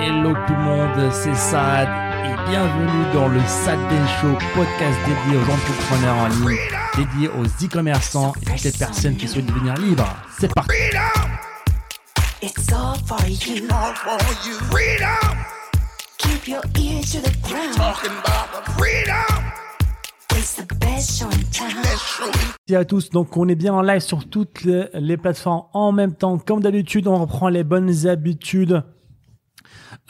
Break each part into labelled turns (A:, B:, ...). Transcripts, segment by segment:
A: Hello tout le monde, c'est Sad et bienvenue dans le Sad Show, podcast dédié aux entrepreneurs en ligne, dédié aux e-commerçants et toutes les personnes qui souhaitent devenir libres. C'est parti.
B: It's all for you.
C: all for you. Freedom,
B: Keep your ears to the ground.
C: talking about the freedom.
B: It's the best show in town.
C: Let's show
A: Merci à tous. Donc, on est bien en live sur toutes les, les plateformes en même temps. Comme d'habitude, on reprend les bonnes habitudes.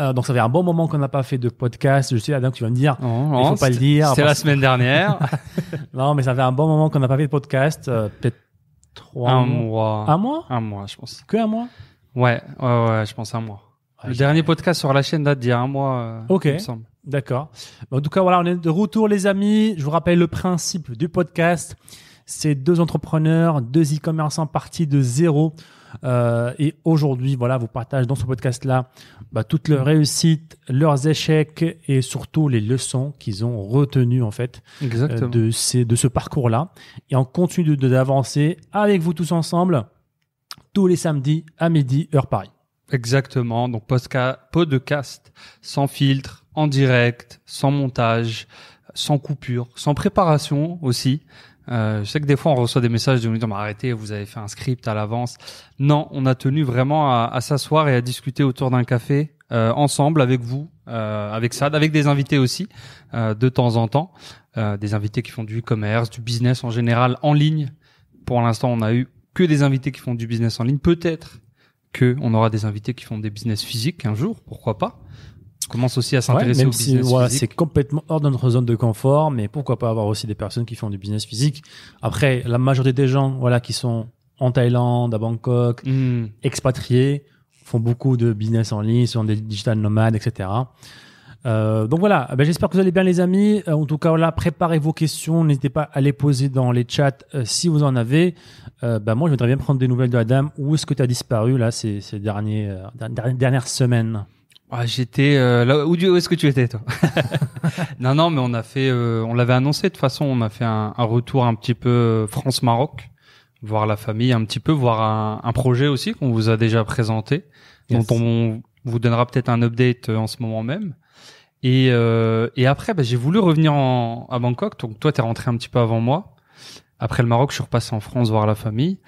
A: Euh, donc, ça fait un bon moment qu'on n'a pas fait de podcast. Je sais, Adam, que tu vas me dire.
D: Non,
A: il faut pas le dire.
D: C'était la semaine dernière.
A: Non, mais ça fait un bon moment qu'on n'a pas fait de podcast. Euh, Peut-être trois
D: un
A: mois. Un mois
D: Un mois, je pense.
A: Que un mois
D: Ouais, ouais, ouais, je pense un mois.
A: Ouais,
D: le dernier podcast sur la chaîne date d'il y a un mois. euh,
A: Ok.
D: il me semble.
A: D'accord. En tout cas, voilà, on est de retour, les amis. Je vous rappelle le principe du podcast. C'est deux entrepreneurs, deux e-commerçants partis de zéro. Euh, et aujourd'hui, voilà, vous partagez dans ce podcast-là bah, toutes leurs réussites, leurs échecs et surtout les leçons qu'ils ont retenues en fait euh, de, ces, de ce parcours-là. Et on continue de- d'avancer avec vous tous ensemble tous les samedis à midi, heure Paris.
D: Exactement. Donc, podcast sans filtre, en direct, sans montage, sans coupure, sans préparation aussi. Euh, je sais que des fois on reçoit des messages de nous dire arrêtez, vous avez fait un script à l'avance. Non, on a tenu vraiment à, s'asseoir et à discuter autour d'un café euh, ensemble avec vous, euh, avec Sad, avec des invités aussi euh, de temps en temps, des invités qui font du e-commerce, du business en général en ligne. Pour l'instant, on a eu que des invités qui font du business en ligne. Peut-être que on aura des invités qui font des business physiques un jour, pourquoi pas. Commence aussi à
A: Ouais,
D: s'intéresser
A: même
D: au
A: si
D: business
A: voilà,
D: physique.
A: c'est complètement hors de notre zone de confort, mais pourquoi pas avoir aussi des personnes qui font du business physique. Après, la majorité des gens, voilà, qui sont en Thaïlande, à Bangkok,
D: Hmm.
A: expatriés, font beaucoup de business en ligne, sont des digital nomades, etc. Euh, donc voilà, ben, j'espère que vous allez bien les amis. Euh, en tout cas, voilà, préparez vos questions, n'hésitez pas à les poser dans les chats euh, si vous en avez. Euh, ben, moi, je voudrais bien prendre des nouvelles de Adam. Où est-ce que tu as disparu là ces, ces derniers, dernières semaines?
D: Ah, j'étais euh, là où, où est-ce que tu étais toi? Non non, mais on a fait euh, on l'avait annoncé de toute façon, on a fait un, un retour un petit peu euh, France Maroc, voir la famille un petit peu, voir un, un projet aussi qu'on vous a déjà présenté
A: Yes.
D: dont on vous donnera peut-être un update euh, en ce moment même. Et euh, et après bah, j'ai voulu revenir en, à Bangkok, donc toi t'es rentré un petit peu avant moi. Après le Maroc, je suis repassé en France voir la famille.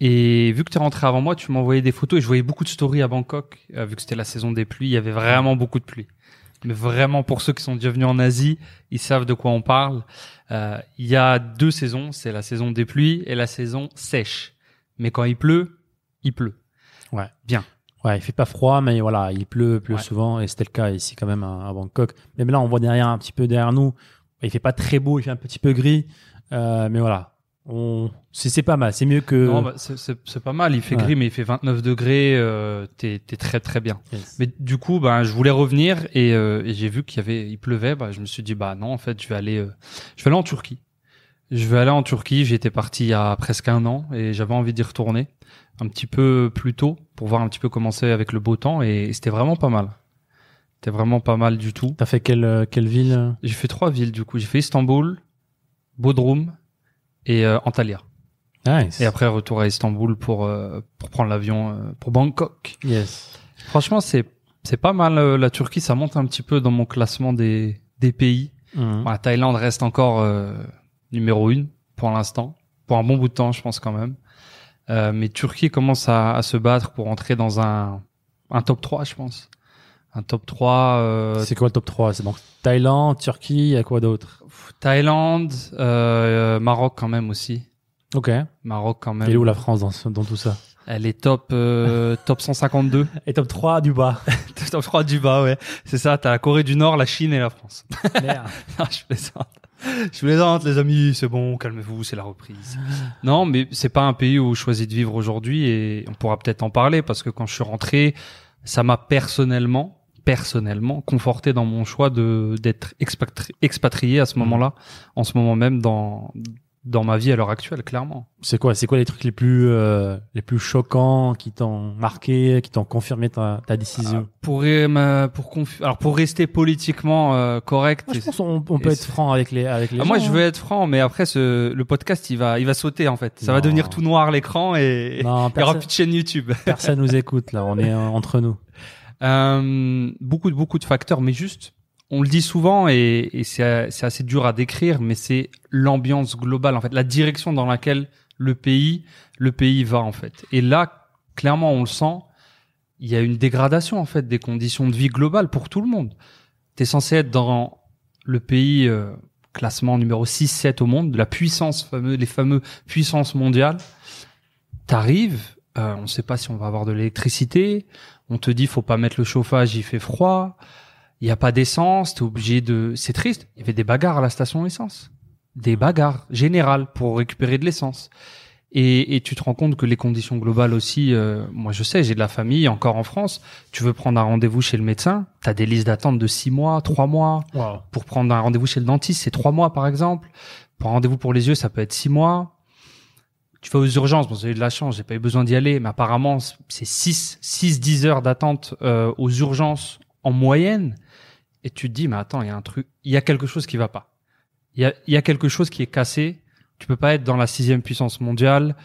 D: Et vu que tu es rentré avant moi, tu envoyé des photos et je voyais beaucoup de stories à Bangkok. Euh, vu que c'était la saison des pluies, il y avait vraiment beaucoup de pluie. Mais vraiment, pour ceux qui sont déjà venus en Asie, ils savent de quoi on parle. Euh, il y a deux saisons, c'est la saison des pluies et la saison sèche. Mais quand il pleut, il pleut.
A: Ouais.
D: Bien.
A: Ouais, il fait pas froid, mais voilà, il pleut, pleut
D: Ouais.
A: souvent, et c'était le cas ici quand même à, à Bangkok. Même là, on voit derrière un petit peu derrière nous, il fait pas très beau, il fait un petit peu gris, euh, mais voilà, on, c'est pas mal, c'est mieux que.
D: Non, bah, c'est- pas mal. Il fait
A: Ouais.
D: gris, mais il fait 29 degrés. Euh, T'es très très bien.
A: Yes.
D: Mais du coup, ben, je voulais revenir et, euh, et j'ai vu qu'il y avait, il pleuvait. Bah, je me suis dit, bah non, en fait, je vais aller, euh, je vais aller en Turquie. Je vais aller en Turquie. J'étais parti il y a presque un an et j'avais envie d'y retourner un petit peu plus tôt pour voir un petit peu comment c'est avec le beau temps et c'était vraiment pas mal. C'était vraiment pas mal du tout.
A: T'as fait quelle euh, quelle ville euh?
D: J'ai fait trois villes du coup. J'ai fait Istanbul, Bodrum et euh, Antalya.
A: Nice.
D: Et après retour à Istanbul pour euh, pour prendre l'avion euh, pour Bangkok.
A: Yes.
D: Franchement, c'est c'est pas mal la Turquie, ça monte un petit peu dans mon classement des des pays.
A: Mhm.
D: Bon, la Thaïlande reste encore euh, numéro une pour l'instant, pour un bon bout de temps, je pense quand même. Euh, mais Turquie commence à, à se battre pour entrer dans un un top 3, je pense. Un top 3 euh,
A: C'est quoi le top 3 C'est donc Thaïlande, Turquie, il y a quoi d'autre?
D: Thaïlande, euh, Maroc quand même aussi.
A: Ok.
D: Maroc quand même.
A: Et où la France dans, ce- dans tout ça?
D: Elle est top euh, top 152.
A: Et top 3 du bas.
D: top 3 du bas, ouais. C'est ça, t'as la Corée du Nord, la Chine et la France.
A: Merde.
D: Non, je plaisante. Je plaisante, les amis, c'est bon, calmez-vous, c'est la reprise. Non, mais c'est pas un pays où je choisis de vivre aujourd'hui et on pourra peut-être en parler parce que quand je suis rentré, ça m'a personnellement, personnellement, conforté dans mon choix de d'être expatri- expatrié à ce moment-là, en ce moment même dans dans ma vie à l'heure actuelle, clairement.
A: C'est quoi C'est quoi les trucs les plus euh, les plus choquants qui t'ont marqué, qui t'ont confirmé ta, ta décision?
D: Pour euh, pour conf- alors pour rester politiquement euh, correct.
A: Moi, je pense on peut être franc avec les avec les
D: Ah,
A: gens.
D: moi, je
A: hein.
D: veux être franc, mais après, ce, le podcast, il va, il va sauter en fait. Ça va devenir tout noir l'écran et
A: Non,
D: il y aura
A: personne,
D: plus de chaîne YouTube.
A: personne nous écoute là. On est entre nous.
D: Euh, beaucoup beaucoup de facteurs, mais juste, on le dit souvent et, et c'est assez dur à décrire, mais c'est l'ambiance globale en fait, la direction dans laquelle le pays le pays va en fait. Et là, clairement, on le sent. Il y a une dégradation en fait des conditions de vie globales pour tout le monde. T'es censé être dans le pays euh, classement numéro 6-7 au monde, de la puissance fameux, les fameux puissances mondiales. T'arrives, euh, on sait pas si on va avoir de l'électricité. On te dit faut pas mettre le chauffage, il fait froid. Il y a pas d'essence, t'es obligé de. C'est triste. Il y avait des bagarres à la station essence, des bagarres générales pour récupérer de l'essence. Et, et tu te rends compte que les conditions globales aussi. euh, moi, je sais, j'ai de la famille encore en France. Tu veux prendre un rendez-vous chez le médecin, t'as des listes d'attente de six mois, trois mois. Pour prendre un rendez-vous chez le dentiste, c'est trois mois par exemple. Pour un rendez-vous pour les yeux, ça peut être six mois. Tu vas aux urgences, bon, j'ai eu de la chance, j'ai pas eu besoin d'y aller, mais apparemment, c'est 6, 6, 10 heures d'attente euh, aux urgences en moyenne. Et tu te dis, mais attends, il y a un truc, il y a quelque chose qui va pas. Il y a, y a quelque chose qui est cassé. Tu peux pas être dans la sixième puissance mondiale.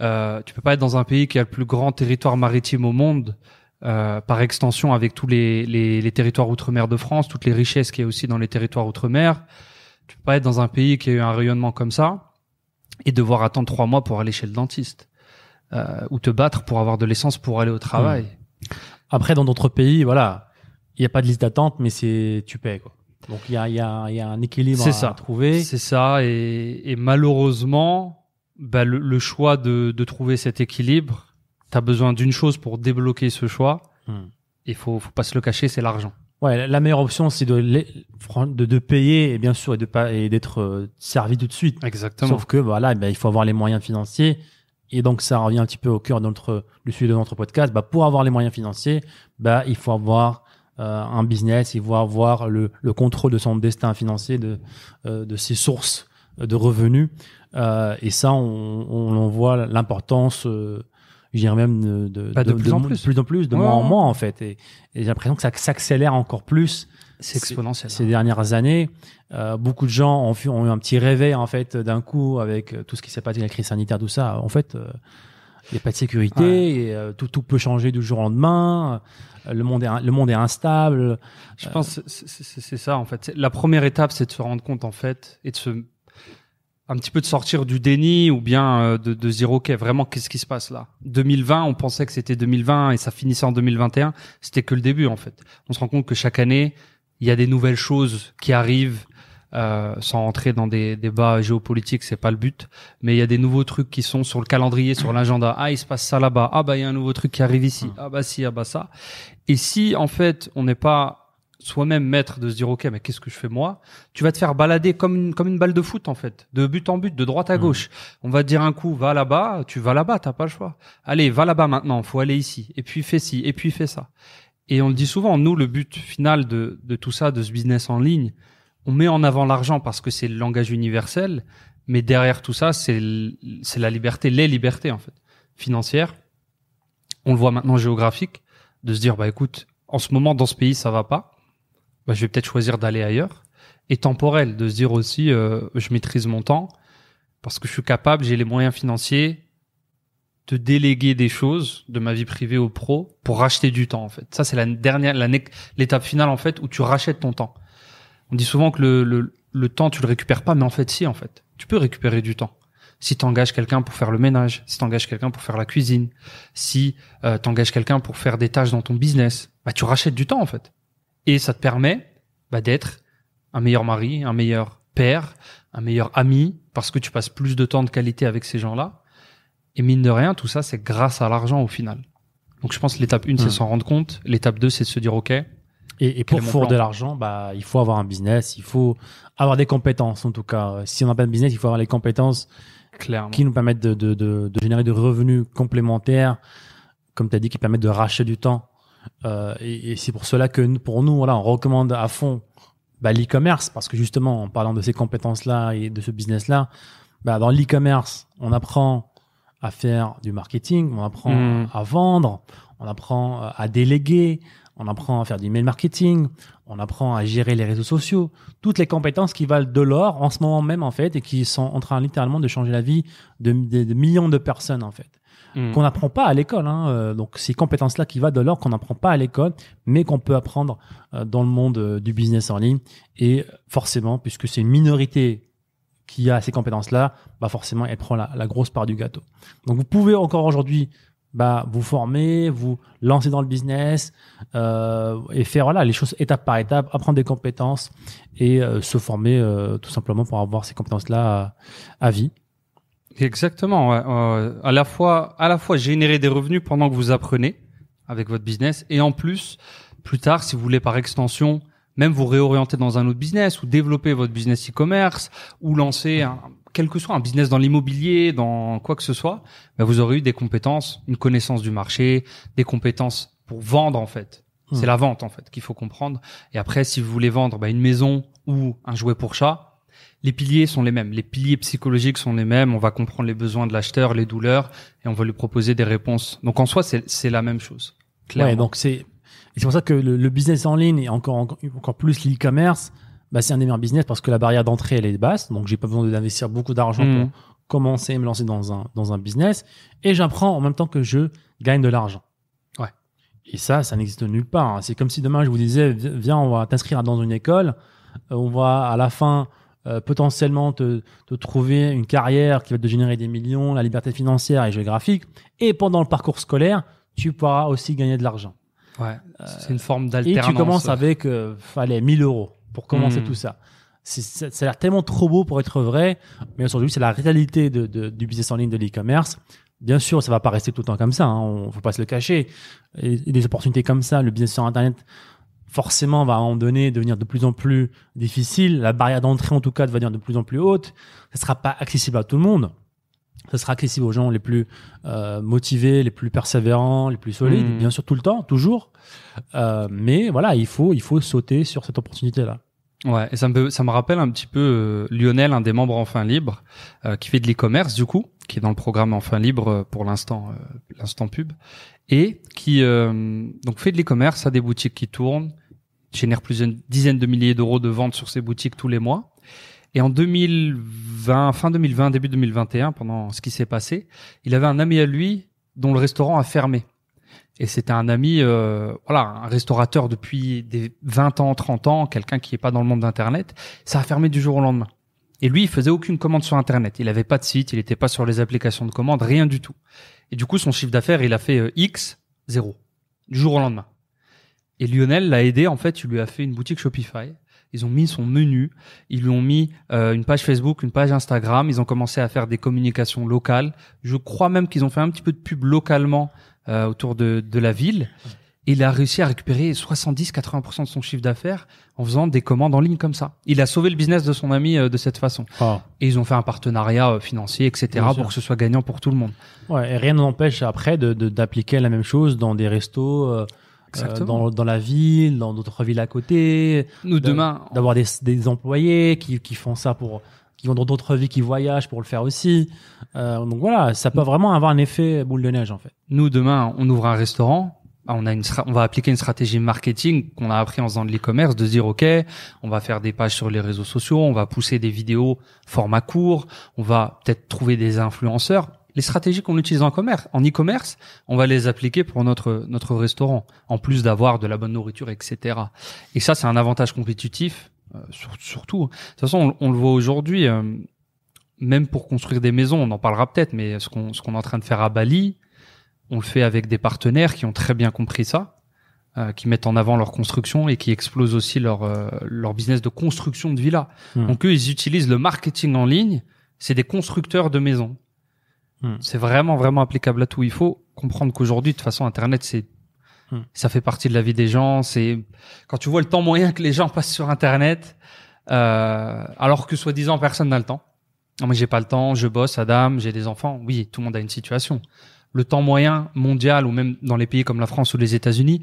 D: Euh, tu peux pas être dans un pays qui a le plus grand territoire maritime au monde, euh, par extension avec tous les, les, les territoires outre-mer de France, toutes les richesses qu'il y a aussi dans les territoires outre-mer. Tu peux pas être dans un pays qui a eu un rayonnement comme ça et devoir attendre trois mois pour aller chez le dentiste euh, ou te battre pour avoir de l'essence pour aller au travail.
A: Après, dans d'autres pays, voilà, il n'y a pas de liste d'attente, mais c'est tu paies quoi. Donc il y a, il y, a, il y a un équilibre à,
D: ça.
A: à trouver.
D: C'est ça et, et malheureusement, bah, le, le choix de, de trouver cet équilibre, tu as besoin d'une chose pour débloquer ce choix.
A: Hmm.
D: Il faut, faut pas se le cacher, c'est l'argent.
A: Ouais, la meilleure option, c'est de, les- de, de payer et bien sûr et de pas et d'être euh, servi tout de suite.
D: Exactement.
A: Sauf que voilà, ben, il faut avoir les moyens financiers. Et donc ça revient un petit peu au cœur de notre du sujet de notre podcast. Bah, pour avoir les moyens financiers, bah, il faut avoir euh, un business, il faut avoir le, le contrôle de son destin financier, de, euh, de ses sources de revenus. Euh, et ça, on, on en voit l'importance, euh, je dirais même de,
D: Bah, de plus en
A: mo-
D: plus.
A: de plus en plus, de
D: Ouais,
A: moins en moins en fait. Et, et j'ai l'impression que ça s'accélère encore plus
D: c'est exponentiel.
A: ces dernières années. Euh, beaucoup de gens ont, eu un petit réveil en fait d'un coup avec euh, tout ce qui s'est passé la crise sanitaire, tout ça. En fait, euh, il n'y a pas de sécurité,
D: Ouais.
A: et, euh, tout, tout peut changer du jour au lendemain. euh, le monde est, le monde est instable.
D: Je pense que c'est- ça en fait. La première étape, c'est de se rendre compte en fait et de se un petit peu de sortir du déni ou bien euh, de, de dire ok vraiment qu'est-ce qui se passe là? 2020 on pensait que c'était 2020 et ça finissait en 2021 c'était que le début en fait. On se rend compte que chaque année il y a des nouvelles choses qui arrivent euh, sans rentrer dans des débats géopolitiques c'est pas le but. Mais il y a des nouveaux trucs qui sont sur le calendrier sur l'agenda. Ah il se passe ça là-bas. Ah bah il y a un nouveau truc qui arrive ici. Ah bah si ah bah ça. Et si en fait on n'est pas soi-même maître de se dire ok mais qu'est-ce que je fais moi? Tu vas te faire balader comme une, comme une balle de foot en fait de but en but de droite à gauche. On va te dire un coup va là-bas tu vas là-bas t'as pas le choix. Allez va là-bas maintenant faut aller ici. Et puis fais ci et puis fais ça. Et on le dit souvent nous le but final de, de tout ça de ce business en ligne on met en avant l'argent parce que c'est le langage universel mais derrière tout ça c'est c'est la liberté les libertés en fait. Financières on le voit maintenant géographique de se dire bah écoute en ce moment dans ce pays ça va pas bah, je vais peut-être choisir d'aller ailleurs. Et temporel, de se dire aussi, euh, je maîtrise mon temps parce que je suis capable, j'ai les moyens financiers de déléguer des choses de ma vie privée au pro pour racheter du temps en fait. Ça c'est la dernière, l'étape finale en fait où tu rachètes ton temps. On dit souvent que le, le, temps tu le récupères pas, mais en fait si en fait, tu peux récupérer du temps. Si tu engages quelqu'un pour faire le ménage, si tu engages quelqu'un pour faire la cuisine, si euh, tu engages quelqu'un pour faire des tâches dans ton business, bah tu rachètes du temps en fait et ça te permet bah, d'être un meilleur mari, un meilleur père, un meilleur ami, parce que tu passes plus de temps de qualité avec ces gens-là. Et mine de rien, tout ça, c'est grâce à l'argent au final. Donc je pense que l'étape 1, c'est
A: Hmm.
D: s'en rendre compte. L'étape 2, c'est de se dire, OK,
A: Et, et pour fournir de l'argent, bah, il faut avoir un business, il faut avoir des compétences en tout cas. Si on n'a pas de business, il faut avoir les compétences
D: clairement.
A: qui nous permettent de, de, de, de générer des revenus complémentaires, comme tu as dit, qui permettent de racheter du temps. Euh, et et c'est pour cela que nous- pour nous, voilà, on recommande à fond bah, l'e-commerce, parce que justement, en parlant de ces compétences-là et de ce business-là, bah, dans l'e-commerce, on apprend à faire du marketing, on apprend
D: Mm.
A: à vendre, on apprend euh, à déléguer, on apprend à faire du mail marketing, on apprend à gérer les réseaux sociaux, toutes les compétences qui valent de l'or en ce moment même en fait et qui sont en train littéralement de changer la vie de, de- de millions de personnes en fait.
D: Mm.
A: qu'on n'apprend pas à l'école. Hein. Euh, Donc ces compétences-là qui va de l'or qu'on n'apprend pas à l'école, mais qu'on peut apprendre euh, dans le monde euh, du business en ligne. Et forcément, puisque c'est une minorité qui a ces compétences-là, bah forcément, elle prend la, grosse part du gâteau. Donc vous pouvez encore aujourd'hui bah, vous former, vous lancer dans le business euh, et faire voilà les choses étape par étape, apprendre des compétences et se former tout simplement pour avoir ces compétences-là à vie.
D: Exactement. ouais. Euh, à la fois, à la fois générer des revenus pendant que vous apprenez avec votre business, et en plus, plus tard, si vous voulez par extension, même vous réorienter dans un autre business ou développer votre business e-commerce ou lancer un, quel que soit un business dans l'immobilier, dans quoi que ce soit, bah, vous aurez eu des compétences, une connaissance du marché, des compétences pour vendre en fait.
A: Hmm.
D: C'est la vente en fait qu'il faut comprendre. Et après, si vous voulez vendre bah, une maison ou un jouet pour chat, les piliers sont les mêmes. Les piliers psychologiques sont les mêmes. On va comprendre les besoins de l'acheteur, les douleurs, et on va lui proposer des réponses. Donc en soi, c'est la même chose. Clairement.
A: Ouais, donc c'est c'est pour ça que le, le business en ligne et encore encore, encore plus l'e-commerce, bah, c'est un des meilleurs business parce que la barrière d'entrée elle est basse, donc j'ai pas besoin d'investir beaucoup d'argent pour commencer à me lancer dans un dans un business et j'apprends en même temps que je gagne de l'argent.
D: Ouais.
A: Et ça, ça n'existe nulle part. hein. C'est comme si demain je vous disais vi- viens on va t'inscrire dans une école, euh, on va à la fin euh, potentiellement te, te trouver une carrière qui va te générer des millions, la liberté financière et géographique. Et pendant le parcours scolaire, tu pourras aussi gagner de l'argent.
D: Ouais. C'est une forme
A: Et
D: d'alternance.
A: tu commences avec, euh, fallait 1000 euros pour commencer
D: Hmm.
A: tout ça. C'est- Ça, ça a l'air tellement trop beau pour être vrai, mais aujourd'hui, c'est la réalité de, de- du business en ligne, de l'e-commerce. Bien sûr, ça va pas rester tout le temps comme ça, hein, on faut pas se le cacher. Et, et des opportunités comme ça, le business sur Internet, forcément, va à un moment donné devenir de plus en plus difficile. La barrière d'entrée, en tout cas, va devenir de plus en plus haute. Ça sera pas accessible à tout le monde. Ça sera accessible aux gens les plus euh, motivés, les plus persévérants, les plus solides,
D: Hmm.
A: bien sûr tout le temps, toujours. Euh, mais voilà, il faut, il faut sauter sur cette opportunité-là.
D: Ouais, et ça me, ça me rappelle un petit peu euh, Lionel, un des membres Enfin Libre, euh, qui fait de l'e-commerce du coup, qui est dans le programme Enfin Libre euh, pour l'instant, euh, l'instant pub, et qui euh, donc fait de l'e-commerce, a des boutiques qui tournent, génère plusieurs dizaines de milliers d'euros de ventes sur ses boutiques tous les mois. Et en 2020, fin 2020, début 2021, pendant ce qui s'est passé, il avait un ami à lui dont le restaurant a fermé. Et c'était un ami, euh, voilà, un restaurateur depuis des 20 ans, 30 ans, quelqu'un qui est pas dans le monde d'Internet. Ça a fermé du jour au lendemain. Et lui, il faisait aucune commande sur Internet. Il avait pas de site, il était pas sur les applications de commande, rien du tout. Et du coup, son chiffre d'affaires, il a fait euh, X, zéro. Du jour au lendemain. Et Lionel l'a aidé, en fait, il lui a fait une boutique Shopify. Ils ont mis son menu, ils lui ont mis euh, une page Facebook, une page Instagram, ils ont commencé à faire des communications locales. Je crois même qu'ils ont fait un petit peu de pub localement euh, autour de, de la ville. Et il a réussi à récupérer 70-80% de son chiffre d'affaires en faisant des commandes en ligne comme ça. Il a sauvé le business de son ami euh, de cette façon. Et ils ont fait un partenariat euh, financier, etc. Pour que ce soit gagnant pour tout le monde.
A: Ouais, et rien n'empêche après de de- d'appliquer la même chose dans des restos, euh, euh, dans, dans la ville, dans d'autres villes à côté,
D: Nous,
A: de-
D: demain,
A: d'avoir des, des employés qui, qui font ça pour qui vont dans d'autres villes, qui voyagent pour le faire aussi. Euh, donc voilà, ça peut vraiment avoir un effet boule de neige en fait.
D: nous demain, on ouvre un restaurant. Ah, On a une, on va appliquer une stratégie marketing qu'on a appris en faisant de l'e-commerce, de dire ok, on va faire des pages sur les réseaux sociaux, on va pousser des vidéos format court, on va peut-être trouver des influenceurs. Les stratégies qu'on utilise en commerce, en e-commerce, on va les appliquer pour notre notre restaurant, en plus d'avoir de la bonne nourriture, etc. Et ça, c'est un avantage compétitif, euh, sur- surtout. De toute façon, on, on le voit aujourd'hui, euh, même pour construire des maisons, on en parlera peut-être, mais ce qu'on ce qu'on est en train de faire à Bali, on le fait avec des partenaires qui ont très bien compris ça, euh, qui mettent en avant leur construction et qui explosent aussi leur euh, leur business de construction de villas.
A: Hmm.
D: Donc eux, ils utilisent le marketing en ligne. C'est des constructeurs de maisons.
A: Hmm.
D: C'est vraiment vraiment applicable à tout. Il faut comprendre qu'aujourd'hui, de toute façon, Internet, c'est
A: Hmm.
D: ça fait partie de la vie des gens. C'est quand tu vois le temps moyen que les gens passent sur Internet, euh, alors que soi-disant personne n'a le temps. Non, mais j'ai pas le temps, je bosse, Adam, j'ai des enfants. Oui, tout le monde a une situation. Le temps moyen mondial ou même dans les pays comme la France ou les États-Unis,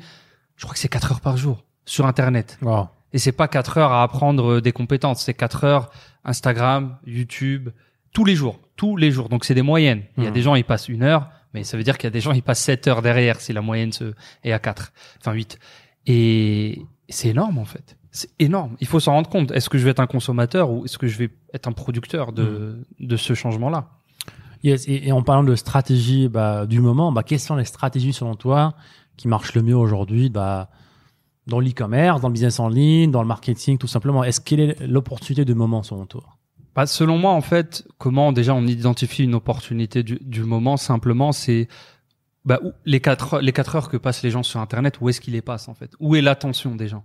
D: je crois que c'est 4 heures par jour sur Internet.
A: Wow.
D: Et c'est pas 4 heures à apprendre euh, des compétences, c'est 4 heures Instagram, YouTube, tous les jours, tous les jours. Donc c'est des moyennes. Il y a
A: Mhm.
D: des gens ils passent une heure, mais ça veut dire qu'il y a des gens ils passent 7 heures derrière si la moyenne se est à 4, enfin 8. Et c'est énorme en fait. C'est énorme. Il faut s'en rendre compte. Est-ce que je vais être un consommateur ou est-ce que je vais être un producteur de, de ce changement-là?
A: Yes, et, et en parlant de stratégie bah, du moment, bah, quelles sont les stratégies selon toi qui marchent le mieux aujourd'hui bah, dans l'e-commerce, dans le business en ligne, dans le marketing, tout simplement? Est-ce quelle est l'opportunité du moment selon toi?
D: Bah, selon moi, en fait, comment déjà on identifie une opportunité du, du moment Simplement, c'est bah, où- les quatre heures- les quatre heures que passent les gens sur Internet. Où est-ce qu'ils les passent en fait? Où est l'attention des gens?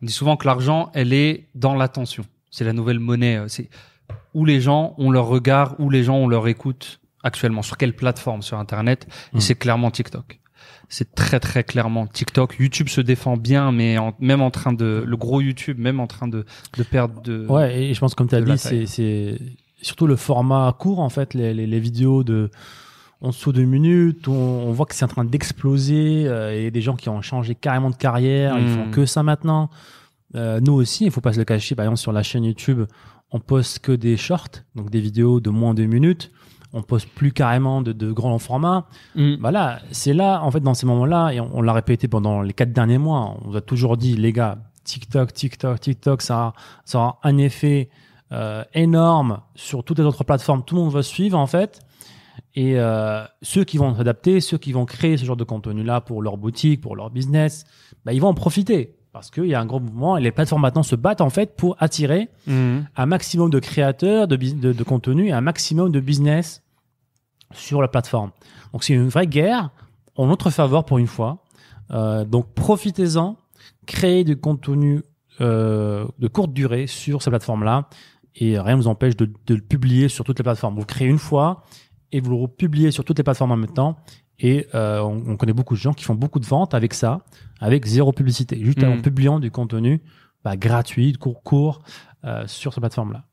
D: On dit souvent que l'argent, elle est dans l'attention. C'est la nouvelle monnaie. euh, C'est où les gens ont leur regard, où les gens ont leur écoute actuellement. Sur quelle plateforme? Sur Internet Et
A: Mhm.
D: c'est clairement TikTok. C'est très très clairement TikTok. YouTube se défend bien, mais en- même en train de le gros YouTube, même en train de de perdre de.
A: Ouais, et je pense comme tu as dit, c'est, c'est surtout le format court en fait, les, les, les vidéos de en dessous de minutes, on, on voit que c'est en train d'exploser, euh, et des gens qui ont changé carrément de carrière, ils font que ça maintenant. Euh, nous aussi, il faut pas se le cacher, par exemple sur la chaîne YouTube, on poste que des shorts, donc des vidéos de moins de deux minutes. On poste plus carrément de, de grands formats.
D: Mm.
A: Voilà, c'est là, en fait, dans ces moments-là, et on, on l'a répété pendant les quatre derniers mois, on vous a toujours dit, les gars, TikTok, TikTok, TikTok, ça, a- ça aura un effet euh, énorme sur toutes les autres plateformes. Tout le monde va suivre, en fait. Et euh, ceux qui vont s'adapter, ceux qui vont créer ce genre de contenu-là pour leur boutique, pour leur business, bah, ils vont en profiter. Parce qu'il y a un gros mouvement et les plateformes maintenant se battent, en fait, pour attirer
D: Mm.
A: un maximum de créateurs de, bus- de, de contenu et un maximum de business sur la plateforme. Donc c'est une vraie guerre en notre faveur pour une fois. Euh, donc profitez-en, créez du contenu euh, de courte durée sur ces plateformes-là et rien ne vous empêche de, de le publier sur toutes les plateformes. Vous le créez une fois et vous le republiez sur toutes les plateformes en même temps. Et euh, on, on connaît beaucoup de gens qui font beaucoup de ventes avec ça, avec zéro publicité, juste en
D: Mhm.
A: publiant du contenu bah, gratuit, court, court euh, sur ces plateformes-là.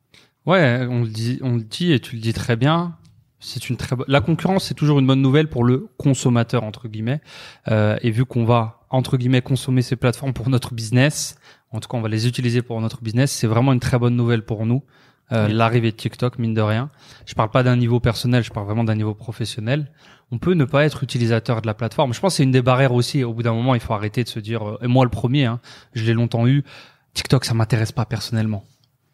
D: Ouais, on le dit, on le dit et tu le dis très bien. C'est une très. La concurrence, c'est toujours une bonne nouvelle pour le consommateur entre guillemets. Euh, et vu qu'on va entre guillemets consommer ces plateformes pour notre business, en tout cas on va les utiliser pour notre business, c'est vraiment une très bonne nouvelle pour nous. Euh,
A: Oui.
D: L'arrivée de TikTok, mine de rien. Je parle pas d'un niveau personnel, je parle vraiment d'un niveau professionnel. On peut ne pas être utilisateur de la plateforme. Je pense que c'est une des barrières aussi. Au bout d'un moment, il faut arrêter de se dire. euh, et moi, le premier, hein, je l'ai longtemps eu. TikTok, ça m'intéresse pas personnellement.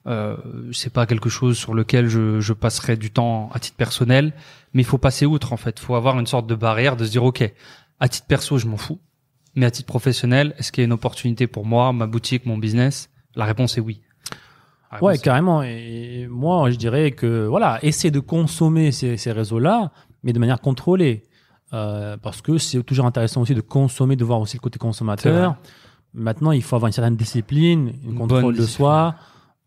D: Euh, c'est pas quelque chose sur lequel je, je passerai du temps à titre personnel, mais il faut passer outre en fait. Il faut avoir une sorte de barrière de se dire ok, à titre perso je m'en fous, mais à titre professionnel, est-ce qu'il y a une opportunité pour moi, ma boutique, mon business? La réponse est oui.
A: Ouais, carrément. Et moi, je dirais que voilà, essayer de consommer ces, ces réseaux-là, mais de manière contrôlée, Euh, parce que c'est toujours intéressant aussi de consommer, de voir aussi le côté consommateur. Maintenant, il faut avoir une certaine discipline, une
D: Une
A: contrôle de soi,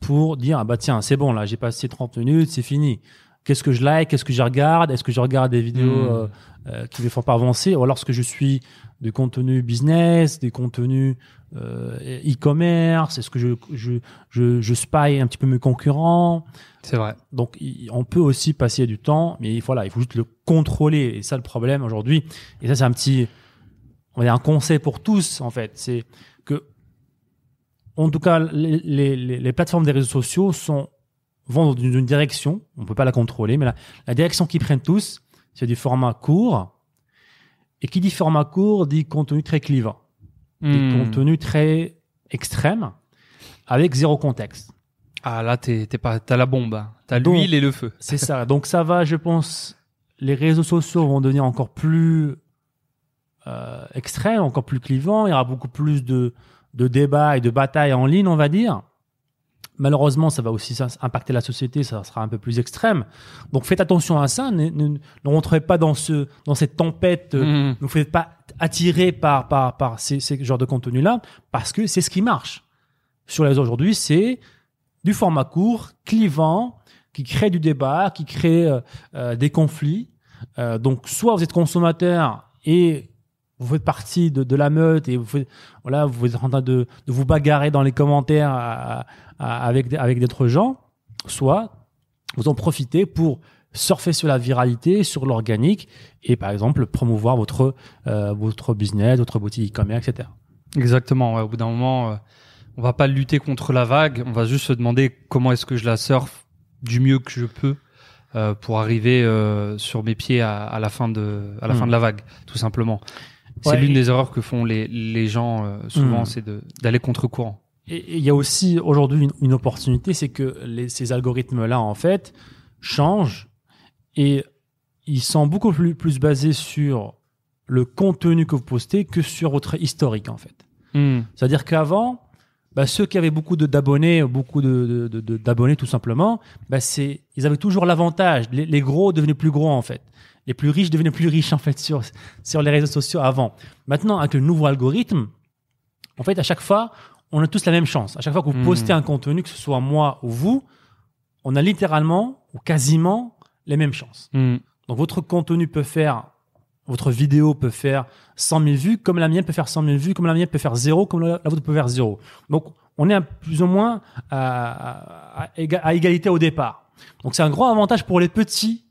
A: pour dire ah bah tiens, c'est bon là, j'ai passé 30 minutes, c'est fini. Qu'est-ce que je like, qu'est-ce que je regarde, est-ce que je regarde des vidéos
D: Hmm.
A: euh, euh, qui me font pas avancer, ou alors est-ce que je suis du contenu business, des contenus euh, e-commerce, est-ce que je, je, je, je spy un petit peu mes concurrents?
D: C'est vrai.
A: donc, on peut aussi passer du temps, mais voilà, il faut juste le contrôler. Et ça, le problème aujourd'hui, et ça, c'est un petit, on va dire un conseil pour tous, en fait, c'est que, en tout cas, les, les, les- les plateformes des réseaux sociaux sont, vont dans une, une direction, on peut pas la contrôler, mais la, la direction qu'ils prennent tous, c'est du format court. Et qui dit format court dit contenu très clivant,
D: Hmm.
A: contenus très extrêmes, avec zéro contexte.
D: Ah là, t'es t'es pas, t'as la bombe, hein. t'as l'huile et le feu.
A: C'est ça. Donc ça va, je pense, les réseaux sociaux vont devenir encore plus euh, extrêmes, encore plus clivants. Il y aura beaucoup plus de, de débats et de batailles en ligne, on va dire. Malheureusement, ça va aussi impacter la société, ça sera un peu plus extrême. Donc faites attention à ça, ne, ne, ne rentrez pas dans, ce, dans cette tempête, euh,
D: Hmm.
A: ne vous faites pas attirer par, par, par ces, ces genres de contenu-là, parce que c'est ce qui marche. Sur les aujourd'hui, c'est du format court, clivant, qui crée du débat, qui crée euh, euh, des conflits. Euh, donc, soit vous êtes consommateur et vous faites partie de, la meute et vous, voilà, vous êtes en train de, vous bagarrer dans les commentaires avec, d'autres gens, soit vous en profitez pour surfer sur la viralité, sur l'organique et par exemple promouvoir votre, votre business, votre boutique e-commerce, etc.
D: Exactement. Au bout d'un moment, on va pas lutter contre la vague. On va juste se demander comment est-ce que je la surfe du mieux que je peux euh, pour arriver euh, sur mes pieds à, à la fin de à la
A: Hmm.
D: fin de la vague, tout simplement. C'est
A: Ouais,
D: l'une
A: et-
D: des erreurs que font les les gens euh, souvent,
A: Hmm.
D: c'est d'aller contre courant.
A: Et il y a aussi aujourd'hui une, une opportunité, c'est que les, ces algorithmes-là, en fait, changent et ils sont beaucoup plus, plus basés sur le contenu que vous postez que sur votre historique en fait.
D: Hmm.
A: C'est-à-dire qu'avant, bah, ceux qui avaient beaucoup de- d'abonnés, beaucoup de, de- de- de- d'abonnés tout simplement, bah, c'est, ils avaient toujours l'avantage. Les, les gros devenaient plus gros en fait. Les plus riches devenaient plus riches en fait sur, sur les réseaux sociaux avant. Maintenant, avec le nouveau algorithme, en fait, à chaque fois, on a tous la même chance. À chaque fois que vous
D: Hmm.
A: postez un contenu, que ce soit moi ou vous, on a littéralement ou quasiment les mêmes chances.
D: Hmm.
A: Donc votre contenu peut faire, votre vidéo peut faire 100 000 vues, comme la mienne peut faire 100 000 vues, comme la mienne peut faire zéro, comme la, la vôtre peut faire zéro. Donc on est à plus ou moins à, à- à éga- à égalité au départ. Donc c'est un grand avantage pour les petits,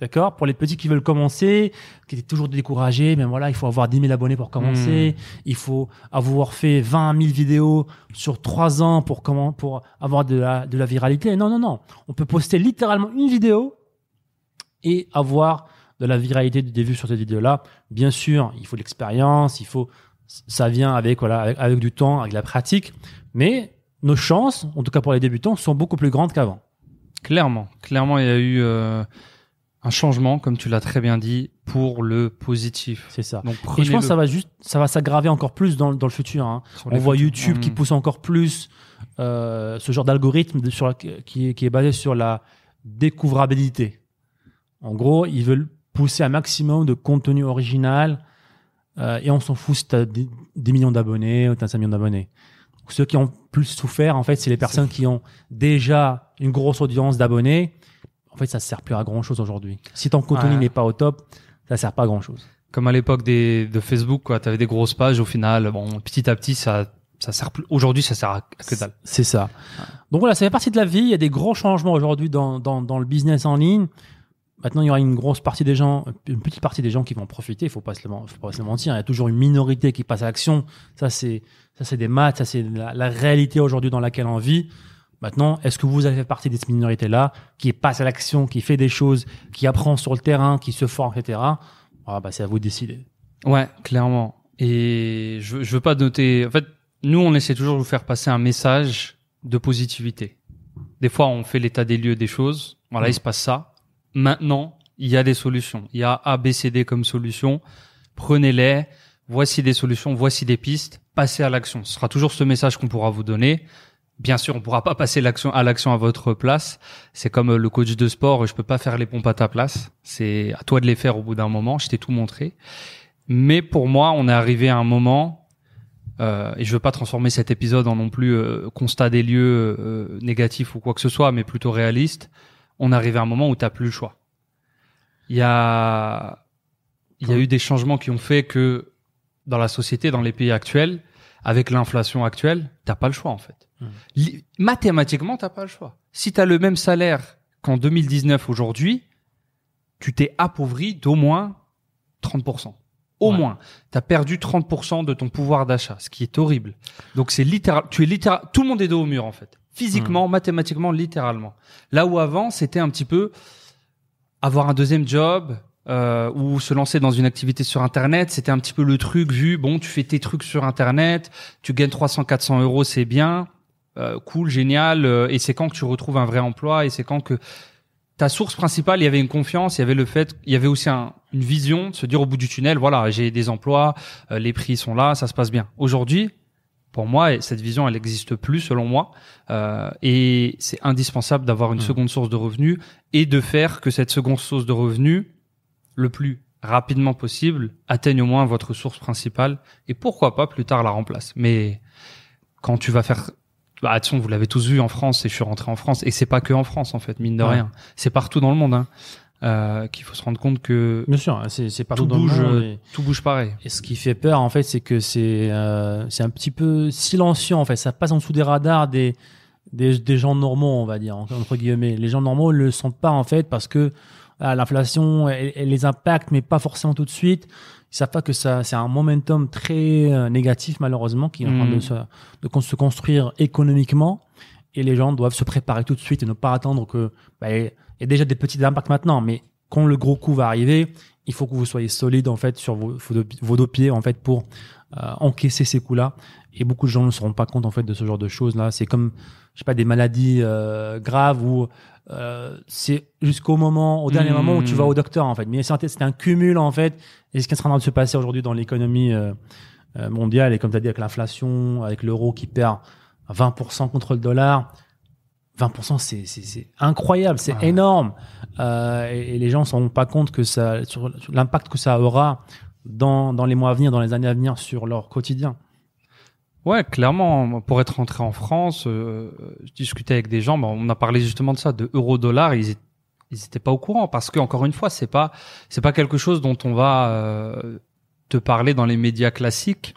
A: d'accord? Pour les petits qui veulent commencer, qui étaient toujours découragés, mais voilà, il faut avoir 10 000 abonnés pour commencer, il faut avoir fait 20 000 vidéos sur 3 ans pour, comment, pour avoir de la, de la viralité. Non, non, non. On peut poster littéralement une vidéo et avoir de la viralité des vues sur cette vidéo-là. Bien sûr, il faut de l'expérience, il faut, ça vient avec, voilà, avec, avec du temps, avec la pratique, mais nos chances, en tout cas pour les débutants, sont beaucoup plus grandes qu'avant.
D: Clairement, clairement, il y a eu euh, un changement, comme tu l'as très bien dit, pour le positif.
A: C'est ça.
D: Donc
A: Et je pense que ça va juste, ça va s'aggraver encore plus dans, dans le futur. Hein. On voit YouTube qui pousse encore plus euh, ce genre d'algorithme qui, qui est basé sur la découvrabilité. En gros, ils veulent pousser un maximum de contenu original euh, et on s'en fout si tu as des, des millions d'abonnés ou tu as 5 millions d'abonnés. Ceux qui ont plus souffert, en fait, c'est les personnes qui ont déjà une grosse audience d'abonnés. En fait, ça sert plus à grand chose aujourd'hui. Si ton contenu
D: Ouais.
A: n'est pas au top, ça sert pas à grand chose.
D: Comme à l'époque des de Facebook, quoi. T'avais des grosses pages. Au final, bon, petit à petit, ça ça sert plus. Aujourd'hui, ça sert à que dalle.
A: C'est ça. Donc voilà, ça fait partie de la vie. Il y a des gros changements aujourd'hui dans, dans, dans le business en ligne. Maintenant, il y aura une grosse partie des gens, une petite partie des gens qui vont en profiter. Il faut pas se le, men- faut pas se le mentir. Il y a toujours une minorité qui passe à l'action. Ça, c'est, ça, c'est des maths. Ça, c'est la, la réalité aujourd'hui dans laquelle on vit. Maintenant, est-ce que vous avez fait partie de cette minorité-là, qui passe à l'action, qui fait des choses, qui apprend sur le terrain, qui se forme, etc. Ah, bah, c'est à vous de décider.
D: Ouais, clairement. Et je, je veux pas noter. En fait, nous, on essaie toujours de vous faire passer un message de positivité. Des fois, on fait l'état des lieux des choses. Voilà,
A: Mhm.
D: il se passe ça. Maintenant, il y a des solutions. Il y a A, B, C, D comme solution. Prenez-les. Voici des solutions. Voici des pistes. Passez à l'action. Ce sera toujours ce message qu'on pourra vous donner. Bien sûr, on pourra pas passer l'action à l'action à votre place. C'est comme euh, le coach de sport. Je peux pas faire les pompes à ta place. C'est à toi de les faire au bout d'un moment. Je t'ai tout montré. Mais pour moi, on est arrivé à un moment, euh, et je veux pas transformer cet épisode en non plus euh, constat des lieux euh, négatifs ou quoi que ce soit, mais plutôt réaliste. On est arrivé à un moment où t'as plus le choix. Il y a, il y a eu des changements qui ont fait que dans la société, dans les pays actuels, avec l'inflation actuelle, t'as pas le choix en fait. Li- Mathématiquement, t'as pas le choix. Si t'as le même salaire qu'en 2019 aujourd'hui, tu t'es appauvri d'au moins 30%. Au
A: Ouais.
D: moins, tu as perdu 30% de ton pouvoir d'achat, ce qui est horrible. Donc c'est littéral, tu es littéral, tout le monde est dos au mur en fait. Physiquement, mathématiquement, littéralement. Là où avant, c'était un petit peu avoir un deuxième job euh, ou se lancer dans une activité sur Internet, c'était un petit peu le truc vu. Bon, tu fais tes trucs sur Internet, tu gagnes 300-400 euros, c'est bien, euh, cool, génial. euh, et c'est quand que tu retrouves un vrai emploi et c'est quand que ta source principale, il y avait une confiance, il y avait le fait, il y avait aussi un- une vision de se dire au bout du tunnel, voilà, j'ai des emplois, euh, les prix sont là, ça se passe bien. Aujourd'hui, pour moi, cette vision, elle n'existe plus selon moi, euh, et c'est indispensable d'avoir une
A: Mhm.
D: seconde source de revenus et de faire que cette seconde source de revenus, le plus rapidement possible, atteigne au moins votre source principale, et pourquoi pas plus tard la remplace. Mais quand tu vas faire bah, attention, vous l'avez tous vu en France, et je suis rentré en France, et c'est pas que en France en fait, mine de
A: Ouais.
D: rien. C'est partout dans le monde, hein, euh, qu'il faut se rendre compte que
A: Bien sûr, c'est, c'est partout
D: tout bouge, euh,
A: et-
D: tout bouge pareil.
A: Et ce qui fait peur, en fait, c'est que c'est euh, c'est un petit peu silencieux, en fait. Ça passe en dessous des radars des, des, des gens normaux, on va dire, entre guillemets. Les gens normaux ne le sentent pas, en fait, parce que ah, l'inflation, elle, elle les impacte, mais pas forcément tout de suite. Ils savent pas que ça, c'est un momentum très euh, négatif, malheureusement, qui est en train de, se, de se construire économiquement. Et les gens doivent se préparer tout de suite et ne pas attendre que, bah, il y a déjà des petits impacts maintenant, mais quand le gros coup va arriver, il faut que vous soyez solide en fait sur vos, vos deux, pieds en fait pour euh, encaisser ces coups-là. Et beaucoup de gens ne se rendent pas compte en fait de ce genre de choses là. C'est comme je sais pas des maladies euh, graves où euh, c'est jusqu'au moment, au dernier
D: Mmh.
A: moment où tu vas au docteur en fait. Mais c'est un, c'est un cumul en fait. Et ce qui est en train de se passer aujourd'hui dans l'économie euh, euh, mondiale et comme tu as dit avec l'inflation, avec l'euro qui perd 20% contre le dollar. 20%, c'est, incroyable, c'est
D: Ouais.
A: énorme. Euh, et, et les gens ne se rendent pas compte que ça, sur, sur l'impact que ça aura dans, dans les mois à venir, dans les années à venir sur leur quotidien.
D: Ouais, clairement. Pour être rentré en France, euh, je discutais avec des gens. ben, on a parlé justement de ça, de euro-dollar. Ils étaient, ils étaient pas au courant parce que encore une fois, c'est pas, c'est pas quelque chose dont on va euh, te parler dans les médias classiques.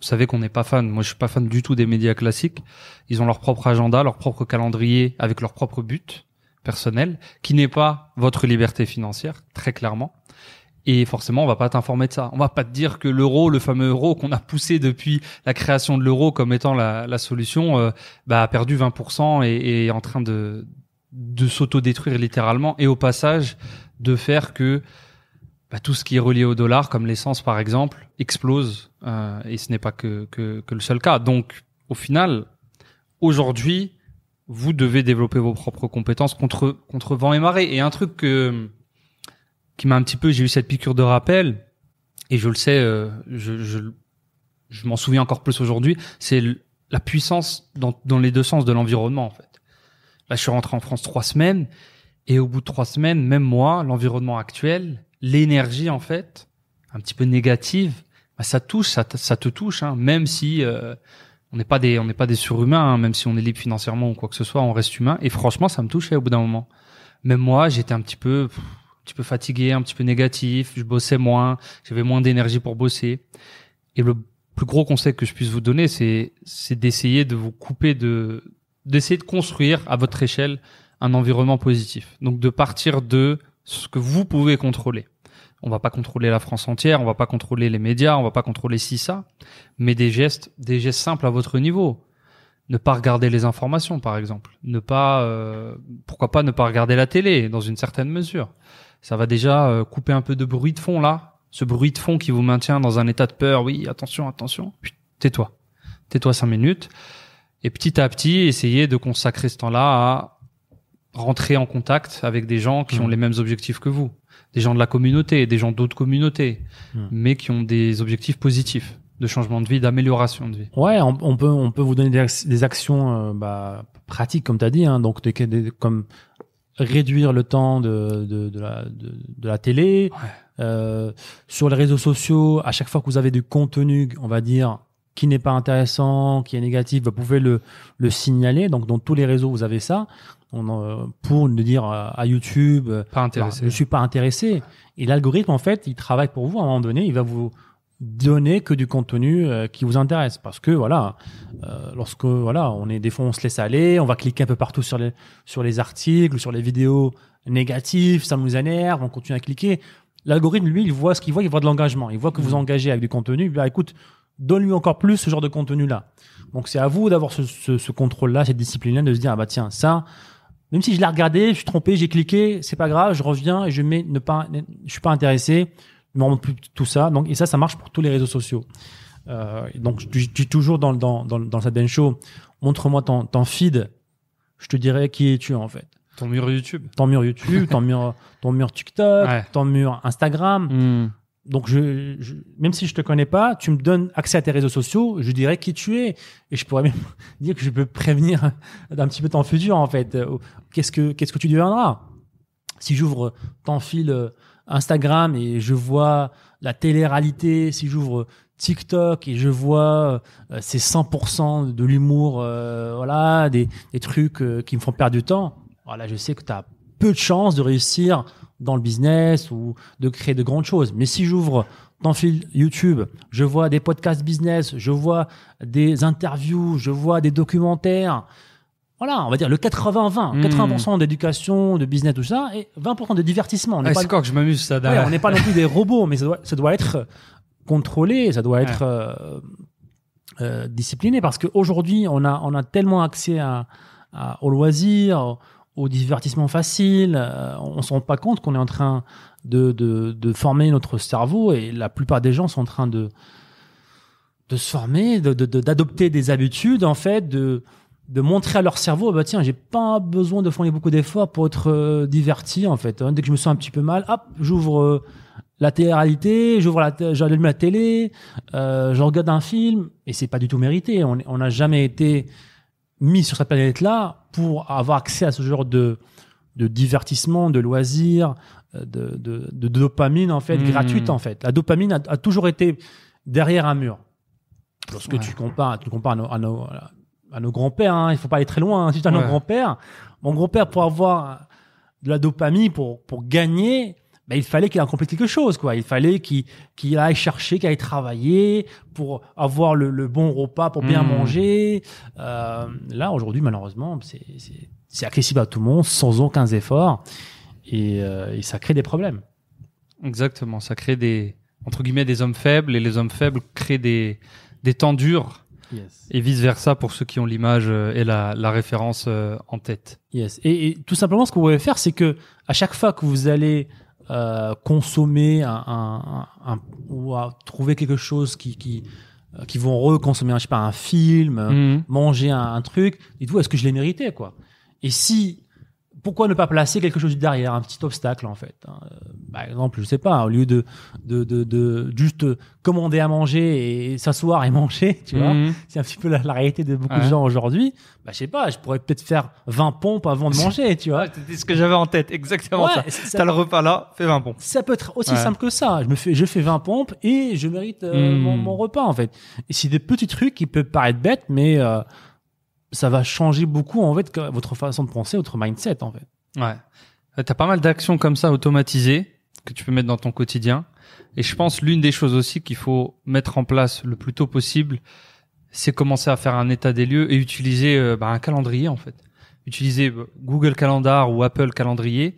D: Vous savez qu'on n'est pas fan. Moi, je suis pas fan du tout des médias classiques. Ils ont leur propre agenda, leur propre calendrier avec leur propre but personnel, qui n'est pas votre liberté financière, très clairement. Et forcément, on va pas t'informer de ça. On va pas te dire que l'euro, le fameux euro qu'on a poussé depuis la création de l'euro comme étant la, solution, euh, bah, a perdu 20% et, et est en train de, de s'auto-détruire littéralement. Et au passage, de faire que bah, tout ce qui est relié au dollar, comme l'essence par exemple, explose. Euh, et ce n'est pas que, que, que le seul cas. Donc, au final, aujourd'hui, vous devez développer vos propres compétences contre, contre vent et marée. Et un truc que, qui m'a un petit peu, j'ai eu cette piqûre de rappel, et je le sais, euh, je, je, je m'en souviens encore plus aujourd'hui, c'est la puissance dans, dans les deux sens de l'environnement, en fait. Là, je suis rentré en France trois semaines, et au bout de trois semaines, même moi, l'environnement actuel, l'énergie, en fait, un petit peu négative, bah, ça touche, ça, ça te touche, hein, même si euh, on n'est pas des, on n'est pas des surhumains, hein, même si on est libre financièrement ou quoi que ce soit, on reste humain. Et franchement, ça me touchait au bout d'un moment. Même moi, j'étais un petit peu, un petit peu fatigué, un petit peu négatif. Je bossais moins, j'avais moins d'énergie pour bosser. Et le plus gros conseil que je puisse vous donner, c'est, c'est d'essayer de vous couper de, d'essayer de construire à votre échelle un environnement positif. Donc de partir de ce que vous pouvez contrôler. On va pas contrôler la France entière, on va pas contrôler les médias, on va pas contrôler ci ça, mais des gestes, des gestes simples à votre niveau. Ne pas regarder les informations, par exemple. Ne pas, euh, pourquoi pas ne pas regarder la télé dans une certaine mesure. Ça va déjà euh, couper un peu de bruit de fond là, ce bruit de fond qui vous maintient dans un état de peur. Oui, attention, attention. Tais-toi, tais-toi cinq minutes. Et petit à petit, essayez de consacrer ce temps-là à rentrer en contact avec des gens qui ont les mêmes objectifs que vous, des gens de la communauté, des gens d'autres communautés,
A: Mhm.
D: mais qui ont des objectifs positifs de changement de vie, d'amélioration de vie.
A: Ouais, on, on peut on peut vous donner des, ac- des actions euh, bah, pratiques comme tu as dit, hein, donc des, des- comme réduire le temps de de, de la de, de la télé
D: Ouais.
A: euh, sur les réseaux sociaux. À chaque fois que vous avez du contenu, on va dire qui n'est pas intéressant, qui est négatif, vous pouvez le le signaler. Donc dans tous les réseaux vous avez ça. On, euh, pour ne dire euh, à YouTube, euh,
D: Pas intéressé.
A: je suis pas intéressé. Et l'algorithme, en fait, il travaille pour vous. À un moment donné, il va vous donner que du contenu qui vous intéresse. Parce que voilà, euh, lorsque voilà, on est des fois on se laisse aller, on va cliquer un peu partout sur les sur les articles, sur les vidéos négatives, ça nous énerve, on continue à cliquer. L'algorithme, lui, il voit ce qu'il voit, il voit de l'engagement. Il voit que vous
D: Mhm.
A: engagez avec du contenu. Dit, bah, écoute, donne-lui encore plus ce genre de contenu-là. Donc c'est à vous d'avoir ce, ce, ce contrôle-là, cette discipline-là, de se dire ah bah tiens ça, même si je l'ai regardé, je suis trompé, j'ai cliqué, c'est pas grave, je reviens et je mets ne pas, je suis pas intéressé, je me rends plus tout ça. Donc et ça, ça marche pour tous les réseaux sociaux. Euh, donc je dis toujours dans dans dans, dans cette Show, montre-moi ton ton feed, je te dirai qui es-tu en fait.
D: Ton mur YouTube.
A: Ton mur YouTube, ton mur ton mur TikTok,
D: Ouais.
A: ton mur Instagram. Donc, même si je te connais pas, tu me donnes accès à tes réseaux sociaux, je dirais qui tu es. Et je pourrais même dire que je peux prévenir d'un petit peu ton futur, en fait. Euh, Qu'est-ce que, qu'est-ce que tu deviendras? Si j'ouvre ton fil euh, Instagram et je vois la télé-réalité, si j'ouvre TikTok et je vois euh, c'est 100% de l'humour, euh, voilà, des, trucs euh, qui me font perdre du temps, voilà, je sais que tu as peu de chances de réussir dans le business ou de créer de grandes choses. Mais si j'ouvre ton fil YouTube, je vois des podcasts business, je vois des interviews, je vois des documentaires. Voilà, on va dire le 80-20,
D: Mm.
A: 80% d'éducation, de business, tout ça, et 20% de divertissement. On
D: Ah,
A: pas-
D: c'est quand que je m'amuse ça.
A: Ouais, on n'est pas non plus des robots, mais ça doit, ça doit être contrôlé, ça doit être euh, euh, discipliné, parce qu'aujourd'hui, on a, on a tellement accès à, à, aux loisirs, au divertissement facile. euh, on ne se rend pas compte qu'on est en train de, de, de former notre cerveau et la plupart des gens sont en train de, de se former, de- de- de- d'adopter des habitudes, en fait, de, de montrer à leur cerveau, bah tiens, j'ai pas besoin de fournir beaucoup d'efforts pour être euh, diverti, en fait. Hein, Dès que je me sens un petit peu mal, hop, j'ouvre euh, la télé-réalité, j'ouvre la, j'allume la télé, je regarde un film, et c'est pas du tout mérité. On n'a jamais été mis sur cette planète-là pour avoir accès à ce genre de, de divertissement, de loisirs, euh, de, de, de dopamine en fait
D: Mhm.
A: gratuite en fait. La dopamine a, a toujours été derrière un mur. Lorsque
D: Ouais.
A: tu compares, tu compares à nos, à nos, à nos grands-pères, hein, il faut pas aller très loin. Hein, si tu as nos
D: Ouais.
A: grands-pères, mon grand-père pour avoir de la dopamine pour pour gagner. Ben, il fallait qu'il accomplisse quelque chose, quoi. Il fallait qu'il qu'il aille chercher, qu'il aille travailler pour avoir le, le bon repas, pour bien
D: Mhm.
A: manger. Euh, là, aujourd'hui, malheureusement, c'est- accessible à tout le monde sans aucun effort et, euh, et ça crée des problèmes.
D: Exactement. Ça crée des, entre guillemets, des hommes faibles et les hommes faibles créent des, des temps durs
A: Yes.
D: et vice versa pour ceux qui ont l'image euh, et la, la référence en tête.
A: Yes. Et, et tout simplement, ce que vous pouvez faire, c'est que à chaque fois que vous allez euh, consommer un, un, un- un- ou à trouver quelque chose qui qui euh, qui vont reconsommer, je sais pas, un film,
D: Mhm.
A: manger un, un truc, dites-vous, est-ce que je l'ai mérité, quoi? Et si, pourquoi ne pas placer quelque chose derrière, un petit obstacle, en fait hein Euh, Par exemple, je sais pas, au lieu de de, de, de juste commander à manger et s'asseoir et manger, tu vois,
D: Mhm.
A: c'est un petit peu la, la réalité de beaucoup de gens aujourd'hui. Bah, je sais pas, je pourrais peut-être faire 20 pompes avant de manger, tu vois.
D: C'était ce que j'avais en tête, exactement
A: Ouais,
D: ça.
A: ça-
D: T'as le repas là, fais 20 bons.
A: Ça peut être aussi
D: Ouais.
A: simple que ça. Je me fais, je fais 20 pompes et je mérite euh, mon, mon repas en fait. Et c'est des petits trucs qui peuvent paraître bêtes, mais euh, ça va changer beaucoup en fait votre façon de penser, votre mindset en fait.
D: Ouais. T'as pas mal d'actions comme ça automatisées que tu peux mettre dans ton quotidien. Et je pense l'une des choses aussi qu'il faut mettre en place le plus tôt possible, c'est commencer à faire un état des lieux et utiliser euh, bah, un calendrier en fait. Utiliser euh, Google Calendar ou Apple Calendrier.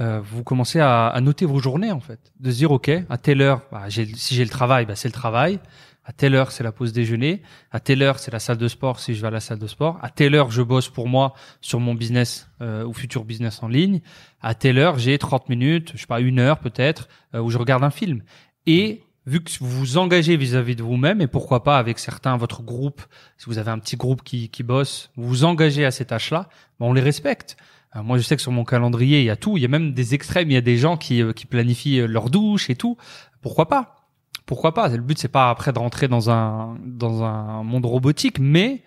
D: Euh, vous commencez à, noter vos journées en fait, de se dire ok à telle heure, bah, si j'ai le travail, bah, c'est le travail. À telle heure, c'est la pause déjeuner. À telle heure, c'est la salle de sport si je vais à la salle de sport. À telle heure, je bosse pour moi sur mon business euh, ou futur business en ligne. À telle heure, j'ai 30 minutes, je sais pas, une heure peut-être, euh, où je regarde un film. Et vu que vous vous engagez vis-à-vis de vous-même, et pourquoi pas avec certains, votre groupe, si vous avez un petit groupe qui, bosse, vous vous engagez à ces tâches-là, ben, on les respecte. Euh, moi, je sais que sur mon calendrier, il y a tout. Il y a même des extrêmes. Il y a des gens qui, qui planifient leur douche et tout. Pourquoi pas? Pourquoi pas Le but, c'est pas après de rentrer dans un dans un monde robotique, mais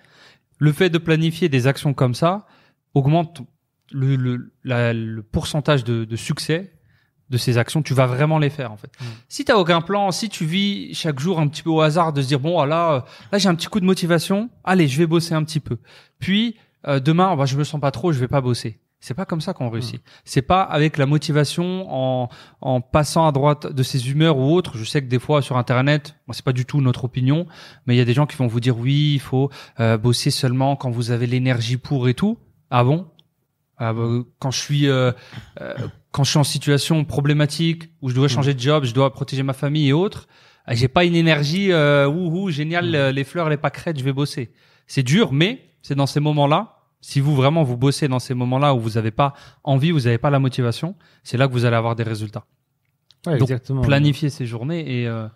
D: le fait de planifier des actions comme ça augmente le le, la- le pourcentage de, de succès de ces actions. Tu vas vraiment les faire en fait. Si t'as aucun plan, si tu vis chaque jour un petit peu au hasard de se dire bon ah, là euh, là j'ai un petit coup de motivation, allez je vais bosser un petit peu. Puis euh, demain bah, je me sens pas trop, je vais pas bosser. C'est pas comme ça qu'on réussit. C'est pas avec la motivation en en passant à droite de ses humeurs ou autres. Je sais que des fois sur internet, moi c'est pas du tout notre opinion, mais il y a des gens qui vont vous dire oui, il faut euh, bosser seulement quand vous avez l'énergie pour et tout. Ah bon? Ah bah, Quand je suis euh, euh, quand je suis en situation problématique où je dois changer de job, je dois protéger ma famille et autres, ah, j'ai pas une énergie euh, wouhou génial euh, les fleurs les pâquerettes, je vais bosser. C'est dur, mais c'est dans ces moments-là. Si vous vraiment vous bossez dans ces moments-là où vous n'avez pas envie, vous n'avez pas la motivation, c'est là que vous allez avoir des résultats.
A: Ouais,
D: Donc,
A: exactement.
D: Planifier ses journées et, euh,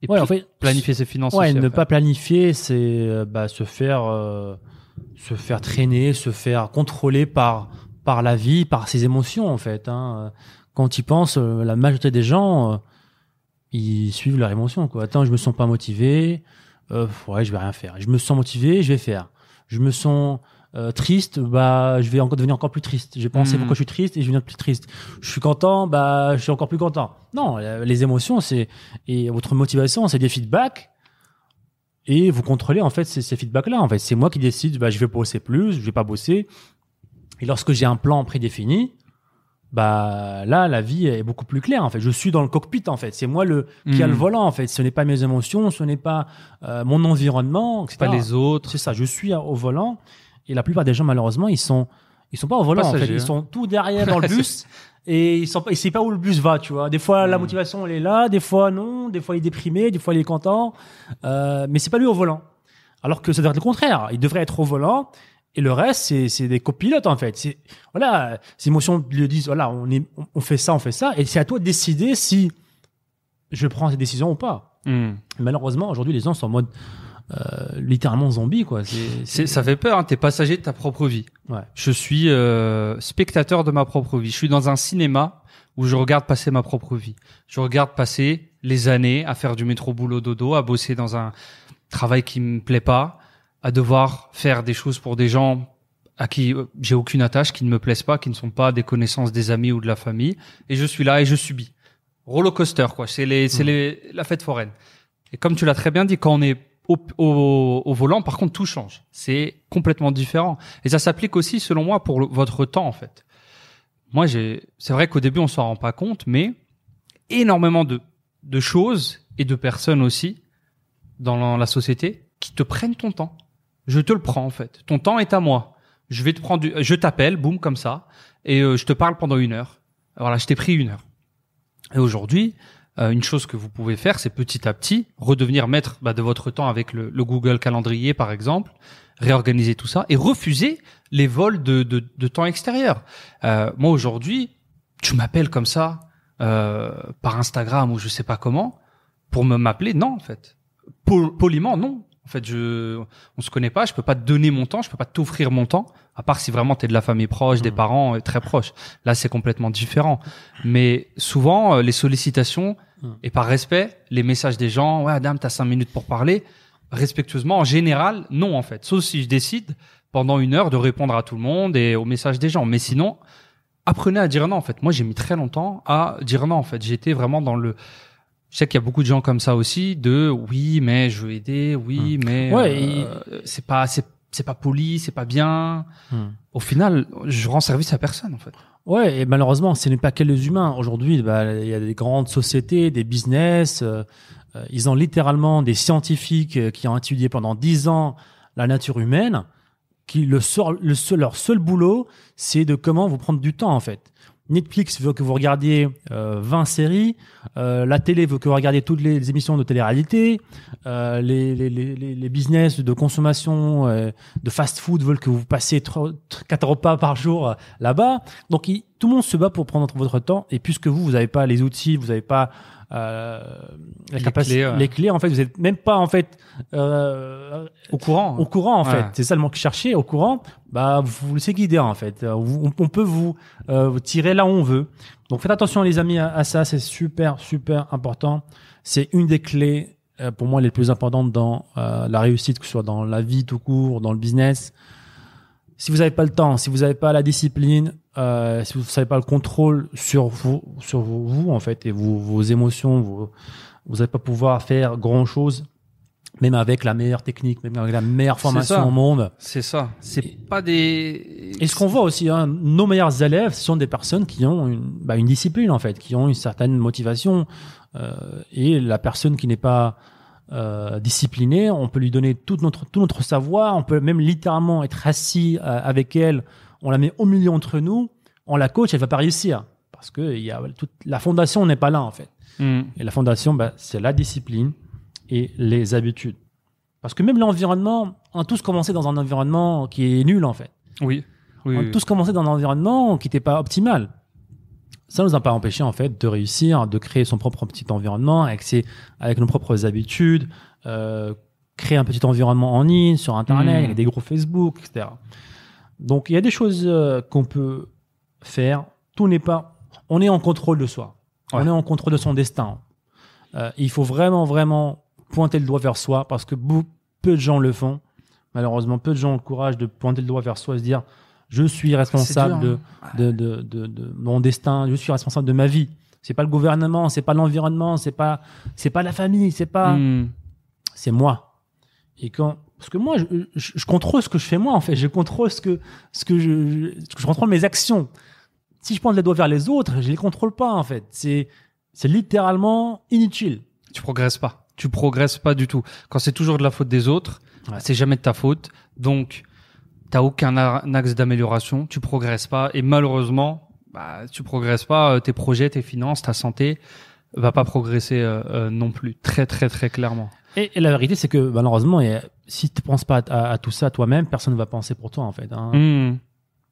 D: et
A: Ouais,
D: pl-
A: en fait,
D: planifier ses finances.
A: Ouais,
D: aussi
A: ne pas planifier, c'est euh, bah, se faire euh, se faire traîner, se faire contrôler par par la vie, par ses émotions en fait. Hein. Quand penses, euh, la majorité des gens, euh, ils suivent leurs émotions. Quoi. Attends, je me sens pas motivé, euh, ouais, je vais rien faire. Je me sens motivé, je vais faire. Je me sens euh, triste, bah, je vais encore devenir encore plus triste. J'ai pensé
D: Mhm.
A: pourquoi je suis triste et je vais devenir plus triste. Je suis content, bah, je suis encore plus content. Non, euh, les émotions, c'est et votre motivation, c'est des feedbacks et vous contrôlez en fait ces, ces feedbacks-là. En fait, c'est moi qui décide. Bah, je vais bosser plus, je vais pas bosser. Et lorsque j'ai un plan prédéfini, bah là, la vie est beaucoup plus claire. En fait, je suis dans le cockpit. En fait, c'est moi le qui a le
D: Mhm.
A: volant. En fait, ce n'est pas mes émotions, ce n'est pas euh, mon environnement, etc.
D: pas les autres.
A: C'est ça. Je suis au volant. Et la plupart des gens, malheureusement, ils sont ils sont pas au volant. En fait, ils
D: hein.
A: sont tout derrière dans le bus. Et ils ils savent pas où le bus va, tu vois. Des fois, la
D: Mhm.
A: motivation, elle est là, des fois, non, des fois, il est déprimé, des fois, il est content. Euh, mais c'est pas lui au volant. Alors que ça devrait être le contraire. Il devrait être au volant Et le reste, c'est, c'est des copilotes en fait. C'est voilà, ces émotions lui disent voilà, on est, on- fait ça, on fait ça, et c'est à toi de décider si je prends cette décision ou pas.
D: Hmm.
A: Malheureusement, aujourd'hui, les gens sont en mode littéralement zombie quoi. C'est,
D: ça fait peur, hein, t'es passager de ta propre vie.
A: Ouais.
D: Je suis euh, spectateur de ma propre vie. Je suis dans un cinéma où je regarde passer ma propre vie. Je regarde passer les années à faire du métro boulot dodo, à bosser dans un travail qui me plaît pas, à devoir faire des choses pour des gens à qui euh, j'ai aucune attache, qui ne me plaisent pas, qui ne sont pas des connaissances des amis ou de la famille, et je suis là et je subis. Roller coaster quoi, c'est les, c'est les, la fête foraine. Et comme tu l'as très bien dit, quand on est au, volant, par contre, tout change. C'est complètement différent. Et ça s'applique aussi, selon moi, pour votre temps, en fait. Moi, c'est vrai qu'au début, on s'en rend pas compte, mais énormément de, choses et de personnes aussi dans la société qui te prennent ton temps. Je te le prends, en fait. Ton temps est à moi. Je vais te prendre je t'appelle, boum, comme ça, et euh, je te parle pendant une heure. Voilà, je t'ai pris une heure. Et aujourd'hui, euh, une chose que vous pouvez faire, c'est petit à petit redevenir maître bah, de votre temps avec le, le Google Calendrier, par exemple, réorganiser tout ça et refuser les vols de, de, de temps extérieur. Euh, moi aujourd'hui, tu m'appelles comme ça euh, par Instagram ou je sais pas comment pour me m'appeler, non en fait. Pol- poliment, non. En fait, je, on se connaît pas, je peux pas te donner mon temps, je peux pas t'offrir mon temps, à part si vraiment tu es de la famille proche, des
A: Mhm.
D: parents euh, très proches. Là, c'est complètement différent. Mais souvent, euh, les sollicitations
A: Mhm.
D: et par respect, les messages des gens, ouais, Adam, t'as cinq minutes pour parler. Respectueusement, en général, non en fait. Sauf si je décide pendant une heure de répondre à tout le monde et aux messages des gens. Mais sinon, apprenez à dire non en fait. Moi, j'ai mis très longtemps à dire non en fait. J'étais vraiment dans le je sais qu'il y a beaucoup de gens comme ça aussi de oui mais je veux aider oui mais
A: Ouais,
D: euh, c'est pas c'est c'est pas poli c'est pas bien
A: Hmm.
D: au final je rends service à personne en fait
A: Ouais, et malheureusement, ce n'est pas que les humains. Aujourd'hui, bah, il y a des grandes sociétés, des business. euh, euh, ils ont littéralement des scientifiques qui ont étudié pendant dix ans la nature humaine, qui le, sort, le seul, leur seul boulot, c'est de comment vous prendre du temps en fait. Netflix veut que vous regardiez euh, 20 séries, euh, la télé veut que vous regardiez toutes les émissions de télé-réalité, euh, les, les, les, les business de consommation euh, de fast-food veulent que vous passiez 4 repas par jour euh, là-bas. Donc tout le monde se bat pour prendre votre temps et puisque vous, vous n'avez pas les outils, vous n'avez pas euh, la
D: Les
A: capacité-
D: clés, ouais.
A: les clés, en fait, vous n'êtes même pas en fait euh,
D: au courant
A: au courant en
D: Ouais.
A: fait. C'est ça le mot que je cherchais, au courant. Bah vous vous laissez guider en fait. Euh, On, on peut vous, euh, vous tirer là où on veut. Donc faites attention les amis à, à ça, c'est super super important. C'est une des clés euh, pour moi les plus importantes dans la réussite, que ce soit dans la vie tout court, dans le business. Si vous n'avez pas le temps, si vous n'avez pas la discipline, euh, si vous n'avez pas le contrôle sur vous, sur vous, vous, en fait, et vos, vos émotions, vos- vous n'allez pas pouvoir faire grand chose, même avec la meilleure technique, même avec la meilleure formation au monde.
D: c'est ça c'est pas des
A: Et ce qu'on voit aussi, hein, nos meilleurs élèves, ce sont des personnes qui ont une, bah, une discipline en fait, qui ont une certaine motivation. Euh, et la personne qui n'est pas euh, disciplinée, on peut lui donner tout notre tout notre savoir. On peut même littéralement être assis euh, avec elle. On la met au milieu entre nous. On la coach, elle va pas réussir parce que il y a toute la fondation n'est pas là en fait.
D: Hmm.
A: Et la fondation, bah, c'est la discipline et les habitudes. Parce que même l'environnement, on a tous commencé dans un environnement qui est nul en fait.
D: oui oui,
A: On a
D: oui.
A: tous commencé dans un environnement qui n'était pas optimal. Ça nous a pas empêché en fait de réussir, de créer son propre petit environnement avec ses, avec nos propres habitudes, euh, créer un petit environnement en ligne sur Internet,
D: Mm.
A: avec des groupes Facebook, etc. Donc il y a des choses euh, qu'on peut faire. Tout n'est pas. On est en contrôle de soi.
D: Ouais.
A: On est en contrôle de son destin. Euh, il faut vraiment, vraiment pointer le doigt vers soi parce que peu de gens le font. Malheureusement, peu de gens ont le courage de pointer le doigt vers soi et se dire je suis responsable
D: dur,
A: de, de, de, de, de mon destin, je suis responsable de ma vie. C'est pas le gouvernement, c'est pas l'environnement, c'est pas c'est pas la famille, c'est pas
D: Hmm.
A: c'est moi. Et quand parce que moi je, je, je contrôle ce que je fais moi en fait, je contrôle ce que ce que je, je, contrôle mes actions. Si je pointe les doigts vers les autres, je les contrôle pas en fait. C'est c'est littéralement inutile.
D: tu progresses pas. Tu progresses pas du tout. Quand c'est toujours de la faute des autres,
A: Ouais.
D: c'est jamais de ta faute. Donc, t'as aucun axe d'amélioration. Tu progresses pas. Et malheureusement, bah, tu progresses pas. euh, Tes projets, tes finances, ta santé va pas progresser euh, euh, non plus. Très, très, très clairement.
A: Et, et la vérité, c'est que malheureusement, et, si tu ne penses pas à, à tout ça toi-même, personne ne va penser pour toi en fait. hein.
D: Hmm.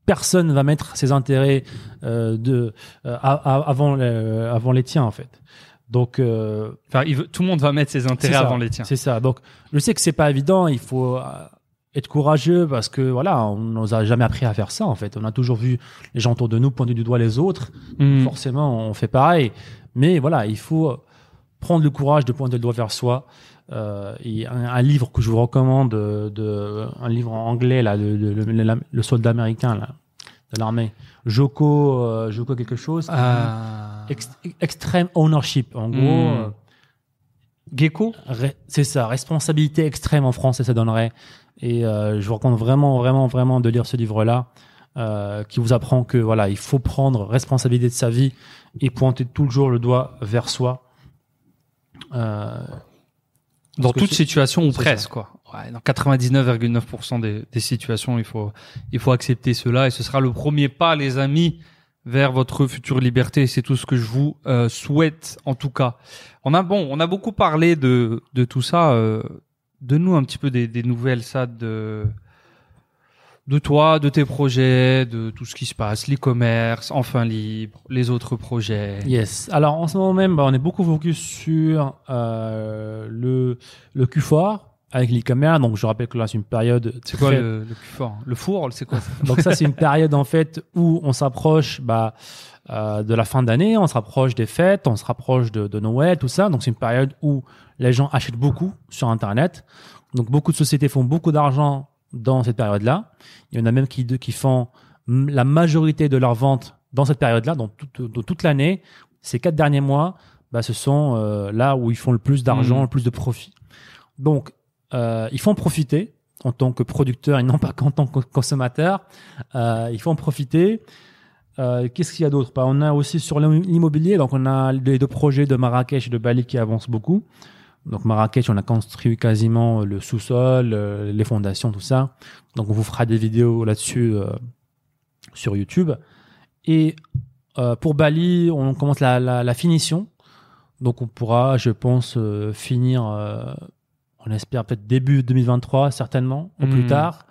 A: Personne ne va mettre ses intérêts euh, de euh, avant les, avant les tiens en fait. Donc euh,
D: Enfin, il veut- tout le monde va mettre ses intérêts
A: ça.
D: avant les tiens.
A: C'est ça. Donc je sais que c'est pas évident. Il faut euh, être courageux parce que voilà, on nous a jamais appris à faire ça en fait. On a toujours vu les gens autour de nous pointer du doigt les autres.
D: Hmm.
A: Forcément, on fait pareil. Mais voilà, il faut prendre le courage de pointer le doigt vers soi. Euh, et un, un livre que je vous recommande, de, de- un livre en anglais là, de, de- le, le- le soldat américain là, de l'armée, Joko, euh, Joko quelque chose.
D: Ah.
A: Ex- extreme ownership. En gros,
D: Hmm.
A: euh,
D: Gecko
A: c'est ça, responsabilité extrême en français, ça donnerait. Et euh, je vous recommande vraiment, vraiment, vraiment de lire ce livre-là, euh, qui vous apprend que voilà, il faut prendre responsabilité de sa vie et pointer toujours le doigt vers soi. Euh,
D: Dans toute situation ou presque, quoi. Ouais, dans 99,9% des, des situations, il faut, il faut accepter cela et ce sera le premier pas, les amis, vers votre future liberté. C'est tout ce que je vous euh, souhaite, en tout cas. On a bon, on a beaucoup parlé de, de tout ça. Euh, de nous un petit peu des, des nouvelles, ça, de, de toi, de tes projets, de tout ce qui se passe, l'e-commerce, enfin libre, les autres projets.
A: yes. Alors en ce moment même, bah, on est beaucoup focus sur euh, le le Q4 avec l'e-commerce. Donc je rappelle que là c'est une période.
D: C'est quoi le, le plus fort Le four, c'est quoi?
A: Donc ça, c'est une période en fait où on s'approche bah, euh, de la fin d'année, on se rapproche des fêtes, on se rapproche de, de Noël, tout ça. Donc c'est une période où les gens achètent beaucoup sur Internet. Donc beaucoup de sociétés font beaucoup d'argent dans cette période-là. Il y en a même qui, qui font la majorité de leurs ventes dans cette période-là, dans toute, dans toute l'année. Ces quatre derniers mois, bah, ce sont euh, là où ils font le plus d'argent,
D: Mhm.
A: le plus de profit. Donc, euh, il faut en profiter en tant que producteur et non pas qu'en tant que consommateur. Euh, il faut en profiter. Euh, Qu'est-ce qu'il y a d'autre? Bah, On a aussi sur l'immobilier, donc on a les deux projets de Marrakech et de Bali qui avancent beaucoup. Donc Marrakech, on a construit quasiment le sous-sol, euh, les fondations, tout ça. Donc on vous fera des vidéos là-dessus euh, sur YouTube. Et euh, pour Bali, on commence la, la, la finition. Donc on pourra, je pense, euh, finir, euh, on espère peut-être début 2023, certainement, au plus
D: Mhm.
A: tard,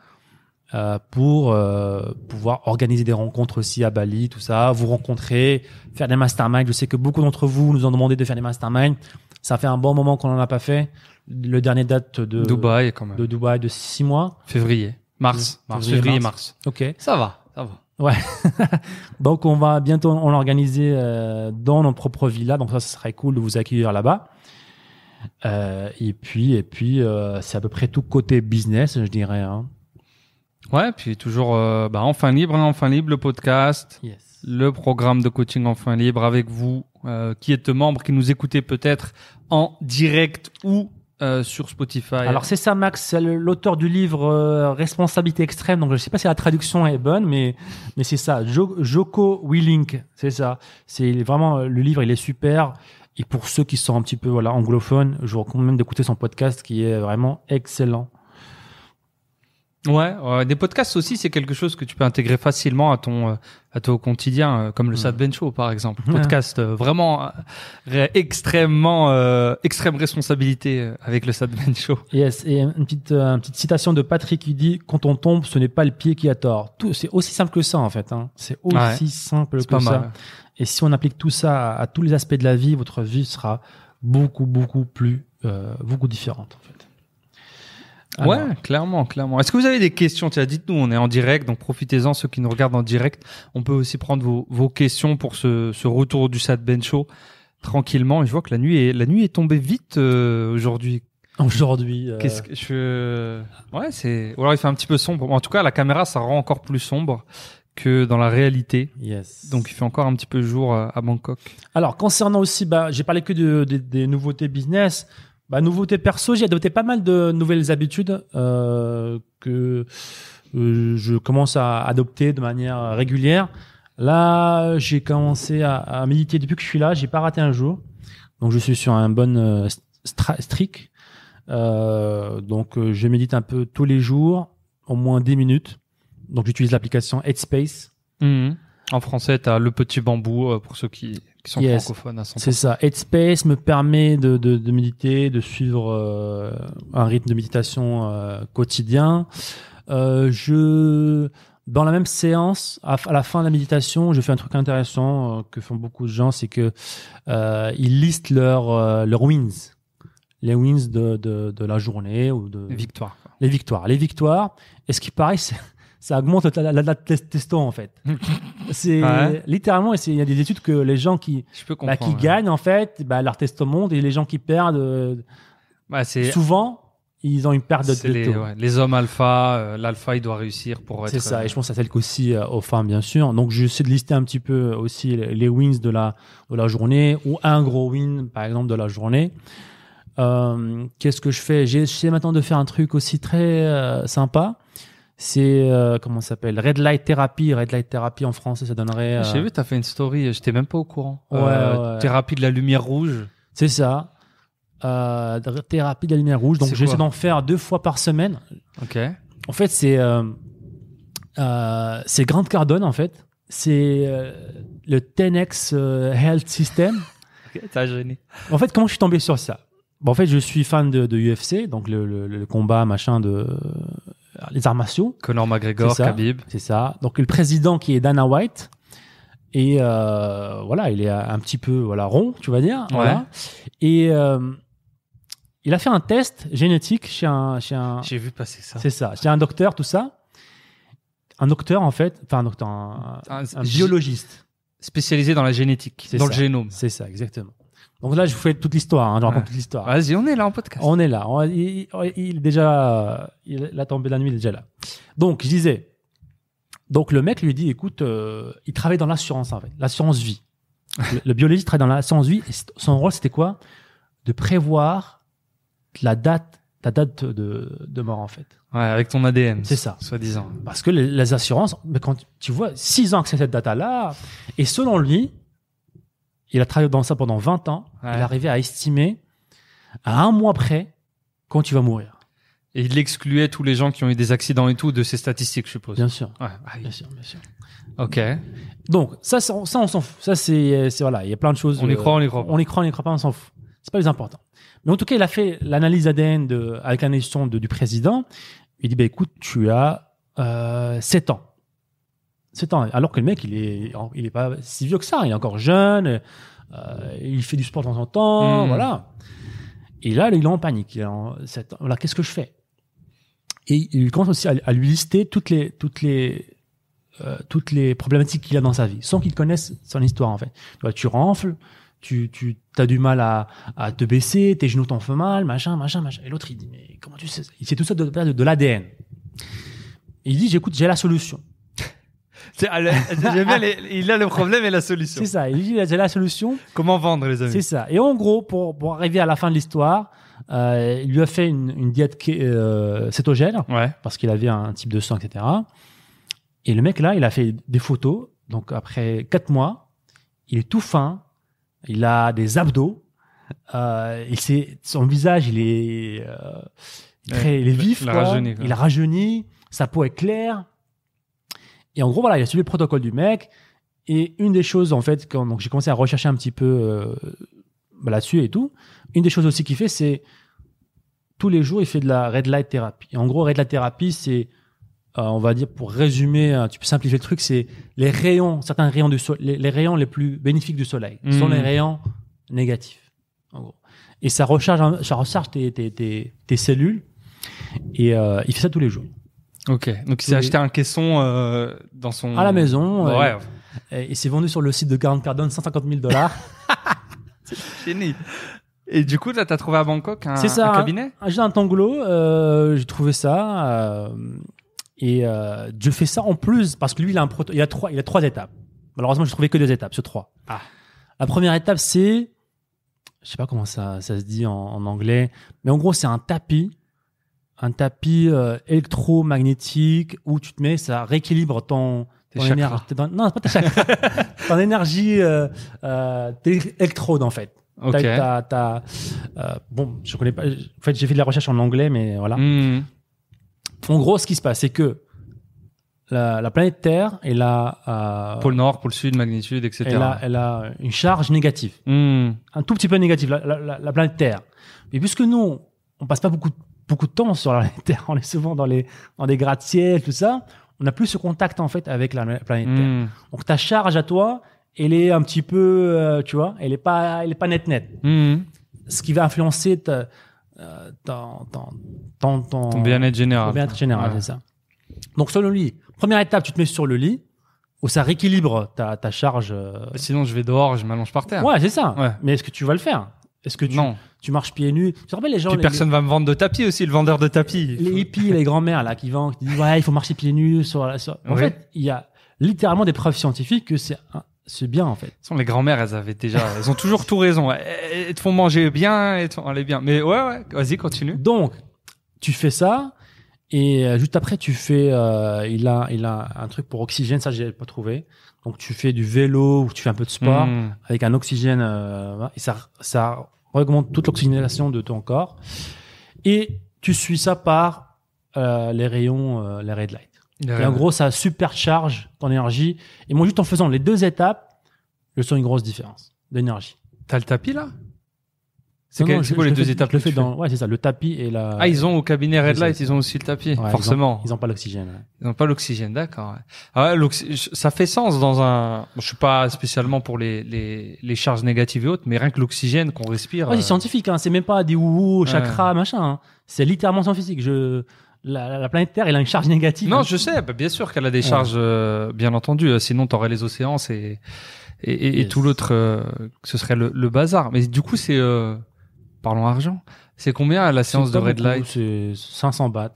A: euh, pour euh, pouvoir organiser des rencontres aussi à Bali, tout ça, vous rencontrer, faire des masterminds. Je sais que beaucoup d'entre vous nous ont demandé de faire des masterminds. Ça fait un bon moment qu'on n'en a pas fait. Le dernier date de
D: Dubaï, quand même.
A: de Dubaï de six mois.
D: Février. Mars.
A: Février,
D: Mars, février,
A: mars.
D: mars.
A: Ok.
D: Ça va, ça va.
A: Donc on va bientôt on l'organiser euh, dans nos propres villas. Donc ça, ce serait cool de vous accueillir là-bas. Euh, et puis et puis euh, c'est à peu près tout côté business, je dirais. Hein.
D: Ouais, puis toujours, euh, bah, enfin libre, hein, enfin libre, le podcast,
A: Yes.
D: le programme de coaching enfin libre avec vous, euh, qui êtes membre, qui nous écoutez peut-être en direct ou euh, sur Spotify.
A: Alors c'est ça, Max, c'est l'auteur du livre euh, Responsabilité extrême. Donc je sais pas si la traduction est bonne, mais mais c'est ça. Jo- Joko Willink, c'est ça. C'est vraiment euh, le livre, il est super. Et pour ceux qui sont un petit peu voilà anglophones, je vous recommande même d'écouter son podcast qui est vraiment excellent.
D: Ouais, ouais, des podcasts aussi, c'est quelque chose que tu peux intégrer facilement à ton euh, à ton quotidien, euh, comme le
A: Mm.
D: Sad Ben Show par exemple. Podcast euh, vraiment extrêmement extrême responsabilité avec le Sad Ben Show.
A: Yes, et une petite, une petite citation de Patrick qui dit Quand on tombe, ce n'est pas le pied qui a tort. Tout, c'est aussi simple que ça, en fait. Hein. C'est aussi
D: Ouais.
A: simple que
D: pas
A: ça.
D: mal.
A: Et si on applique tout ça à, à tous les aspects de la vie, votre vie sera beaucoup, beaucoup plus, beaucoup différente, en fait. Alors,
D: Ouais, clairement, clairement. Est-ce que vous avez des questions? Tiens, dites-nous, on est en direct, donc profitez-en, ceux qui nous regardent en direct. On peut aussi prendre vos, vos questions pour ce, ce retour du Sad Ben Show tranquillement. Et je vois que la nuit est, la nuit est tombée vite euh, aujourd'hui.
A: Aujourd'hui, euh,
D: Qu'est-ce que je... Ouais, c'est... Ou alors il fait un petit peu sombre. En tout cas, la caméra, ça rend encore plus sombre que dans la réalité.
A: yes.
D: Donc il fait encore un petit peu jour à, à Bangkok.
A: Alors, concernant aussi, bah, j'ai parlé que de- de- des nouveautés business. Bah, nouveautés perso, j'ai adopté pas mal de nouvelles habitudes euh, que euh, je commence à adopter de manière régulière. Là, j'ai commencé à, méditer depuis que je suis là. J'ai pas raté un jour. Donc, je suis sur un bon euh, streak. Euh, donc, euh, je médite un peu tous les jours, au moins 10 minutes. Donc, j'utilise l'application Headspace.
D: En français, t'as le petit bambou pour ceux qui, qui qui sont
A: Yes.
D: francophones à 100%.
A: C'est ça. Headspace me permet de, de, de méditer, de suivre euh, un rythme de méditation euh, quotidien. Euh, je, dans la même séance, à, à la fin de la méditation, je fais un truc intéressant que font beaucoup de gens, c'est que ils listent leurs leurs wins, les wins de, de, de la journée ou de
D: Victoire. quoi.
A: les victoires. Les victoires. Et ce qui paraît, c'est- ça augmente la, la, la testo en fait. C'est
D: Ouais.
A: littéralement, il y a des études que les gens qui bah, gagnent en fait, bah, leur testo monte et les gens qui perdent, euh,
D: c'est
A: souvent, ils ont une perte de
D: les, ouais, les hommes alpha. euh, L'alpha, il doit réussir pour être.
A: C'est ça,
D: euh,
A: et je pense que ça s'applique aussi euh, aux femmes, bien sûr. Donc, j'essaie de lister un petit peu aussi les, les wins de la, de la journée ou un gros win, par exemple, de la journée. Euh, Qu'est-ce que je fais? J'ai essayé maintenant de faire un truc aussi très euh, sympa. C'est, euh, comment ça s'appelle? Red Light Therapy. Red Light Therapy en français, ça donnerait. euh,
D: J'ai vu, t'as fait une story. J'étais même pas au courant.
A: Ouais,
D: Euh,
A: ouais.
D: Thérapie de la lumière rouge.
A: C'est ça. Euh, thérapie de la lumière rouge. Donc, j'essaie d'en faire deux fois par semaine.
D: Ok.
A: En fait, c'est euh, euh, c'est Grant Cardone, en fait. C'est euh, le 10X euh, Health System.
D: T'as gêné.
A: En fait, comment je suis tombé sur ça? Bon, En fait, je suis fan de, de UFC, donc le, le- le combat, machin, de euh, les arts martiaux.
D: Conor McGregor,
A: ça.
D: Khabib.
A: C'est ça. Donc, le président qui est Dana White. Et euh, voilà, il est un petit peu voilà rond, tu vas dire. Voilà. Et euh, il a fait un test génétique chez un, chez un,
D: J'ai vu passer ça.
A: c'est ça, chez un docteur, tout ça. Un docteur en fait, enfin un docteur, un,
D: Un-
A: un biologiste.
D: Spécialisé dans la génétique, dans
A: ça.
D: le génome.
A: C'est ça, exactement. Donc là, je vous fais toute l'histoire, hein, je raconte
D: Ouais.
A: toute l'histoire.
D: Vas-y, on est là en podcast.
A: On est là. On- il, est déjà, il, la tombée de la nuit, il est déjà là. Donc, je disais, donc le mec lui dit, écoute, euh, il travaille dans l'assurance en fait, l'assurance vie. Le, le biologiste travaille dans l'assurance vie. Et son rôle, c'était quoi? De prévoir la date, la date de, de mort en fait.
D: Ouais, avec ton ADN.
A: C'est ça.
D: Soi-disant.
A: Parce que les, les assurances, mais quand tu vois, 6 ans que c'est cette data-là, et selon lui, il a travaillé dans ça pendant 20 ans,
D: Ouais.
A: il arrivé à estimer à un mois près quand tu vas mourir.
D: Et il excluait tous les gens qui ont eu des accidents et tout de ces statistiques, je suppose.
A: Bien sûr.
D: Ouais.
A: Bien sûr, bien sûr.
D: Ok.
A: Donc, ça, ça, ça, on s'en fout. Ça, c'est, voilà, il y a plein de choses.
D: On y
A: euh,
D: croit, on y croit pas.
A: On y croit, on y croit pas, on s'en fout. C'est pas les important. Mais en tout cas, il a fait l'analyse ADN de, avec l'analyse du président. Il dit, bah, écoute, tu as euh, 7 ans. 7 ans. Alors que le mec, il est, il est pas si vieux que ça. Il est encore jeune. euh, il fait du sport de temps en temps.
D: Mm.
A: Voilà. Et là, il est en panique. Il est en. Voilà, qu'est-ce que je fais? Et il commence aussi à, à lui lister toutes les, toutes les, euh, toutes les problématiques qu'il a dans sa vie, sans qu'il connaisse son histoire en fait. Tu, renfles, tu, tu as du mal à, à te baisser, tes genoux t'en font mal, machin, machin, machin. Et l'autre il dit mais comment tu sais ça? Il sait tout ça de, de, de l'ADN. Il dit j'écoute, j'ai la solution.
D: Il a le problème et la solution.
A: C'est ça. Il dit j'ai la solution.
D: Comment vendre, les amis?
A: C'est ça. Et en gros, pour, pour arriver à la fin de l'histoire, euh, il lui a fait une, une diète euh, cétogène
D: Ouais.
A: parce qu'il avait un type de sang, etc. Et le mec là, il a fait des photos. Donc après quatre mois, il est tout fin, il a des abdos, euh, il son visage, il est, euh, il est très- il est vif,
D: il
A: quoi.
D: rajeuni, quoi.
A: il a rajeuni, sa peau est claire. Et en gros, voilà, il a suivi le protocole du mec. Et une des choses, en fait, quand j'ai commencé à rechercher un petit peu euh, bah, là-dessus et tout, une des choses aussi qu'il fait, c'est tous les jours, il fait de la red light thérapie. Et en gros, red light thérapie, c'est, euh, on va dire, pour résumer, euh, tu peux simplifier le truc, c'est les rayons, certains rayons du soleil, les, les rayons les plus bénéfiques du soleil sont
D: Mhm.
A: les rayons négatifs, en gros. Et ça recharge, ça recharge tes, tes, tes, tes cellules. Et il fait ça tous les jours.
D: Ok. Donc, il s'est acheté un caisson euh, dans son.
A: À la maison. euh,
D: Ouais.
A: et, et c'est vendu sur le site de Grant Cardone 150 000 dollars.
D: Génie. Et du coup, là, t'as trouvé à Bangkok un,
A: C'est ça,
D: un cabinet?
A: J'ai un tanglo, euh, j'ai trouvé ça. euh, et euh, je fais ça en plus parce que lui, il a un proto, il a trois, il a trois étapes. Malheureusement, j'ai trouvé que deux étapes sur trois.
D: Ah.
A: La première étape, c'est, je sais pas comment ça, ça se dit en, en anglais, mais en gros, c'est un tapis, un tapis euh, électromagnétique où tu te mets, ça rééquilibre ton, énergie. non, pas tes ton énergie, euh, euh, tes électrodes en fait.
D: Ok.
A: Euh, bon, je connais pas. En fait, j'ai fait de la recherche en anglais, mais voilà.
D: Hmm.
A: En gros, ce qui se passe, c'est que la, la planète Terre, elle a,
D: Pôle Nord, pôle Sud, magnitude, etc.
A: elle a, elle a une charge négative,
D: Hmm.
A: un tout petit peu négative, la, la, la- la planète Terre. Mais puisque nous, on passe pas beaucoup, beaucoup de temps sur la planète Terre, on est souvent dans les, dans des gratte-ciel, tout ça, on n'a plus ce contact en fait avec la planète Terre.
D: Hmm.
A: Donc ta charge à toi, elle est un petit peu, euh, tu vois, elle est pas, elle est pas net net.
D: Hmm.
A: Ce qui va influencer ta, euh, ton, ton, ton, ton-
D: bien-être général.
A: bien-être général,
D: Ouais.
A: c'est ça. Donc sur le lit, première étape, tu te mets sur le lit où ça rééquilibre ta, ta charge. euh,
D: Sinon, je vais dehors, je m'allonge par terre.
A: Ouais, c'est ça.
D: Ouais.
A: Mais est-ce que tu vas le faire? Est-ce que tu,
D: Non.
A: tu marches pieds nus? Tu te rappelles les gens,
D: Puis
A: les,
D: personne va me vendre de tapis aussi, le vendeur de tapis.
A: les, les hippies, les grands-mères là qui vendent, qui disent ouais, il faut marcher pieds nus sur la. sur- En
D: Oui.
A: fait, il y a littéralement des preuves scientifiques que c'est c'est bien en fait.
D: Façon, les grand-mères, elles avaient déjà, elles ont toujours tout raison. Elles elles te font manger bien, elles te font aller bien. Mais ouais, ouais, vas-y, continue.
A: Donc, tu fais ça, et euh, juste après, tu fais, euh, il a, il a un truc pour oxygène, ça j'ai pas trouvé. Donc, tu fais du vélo ou tu fais un peu de sport
D: Hmm.
A: avec un oxygène, euh, et ça, ça augmente toute l'oxygénation de ton corps. Et tu suis ça par euh, les rayons, euh, les red light. Et en gros, ça supercharge ton énergie. Et moi, juste en faisant les deux étapes, je sens une grosse différence d'énergie.
D: T'as le tapis là? C'est c'est quoi
A: je
D: les
A: le
D: deux
A: fais-
D: étapes
A: Je le fais dans, ouais, c'est ça, le tapis et la.
D: Ah, ils ont au cabinet Red
A: C'est
D: Light, ils ont aussi le tapis,
A: Ouais,
D: forcément.
A: Ils ont, ils ont pas l'oxygène. ouais.
D: Ils n'ont pas l'oxygène, d'accord. Ah ouais, ça fait sens dans un. je suis pas spécialement pour les, les, les charges négatives et autres, mais rien que l'oxygène qu'on respire.
A: Ouais, c'est
D: euh,
A: scientifique, hein. c'est même pas des ouhou, chakra, machin. hein. C'est littéralement scientifique. Je, la, la planète Terre, elle a une charge négative.
D: Non,
A: hein.
D: je sais, bah, bien sûr qu'elle a des charges, euh, bien entendu. euh, Sinon, t'aurais les océans et et, et, et
A: Yes.
D: tout l'autre, euh, ce serait le, le bazar. Mais du coup, c'est euh, parlons argent. C'est combien la séance de Red
A: beaucoup,
D: Light
A: C'est 500 bahts.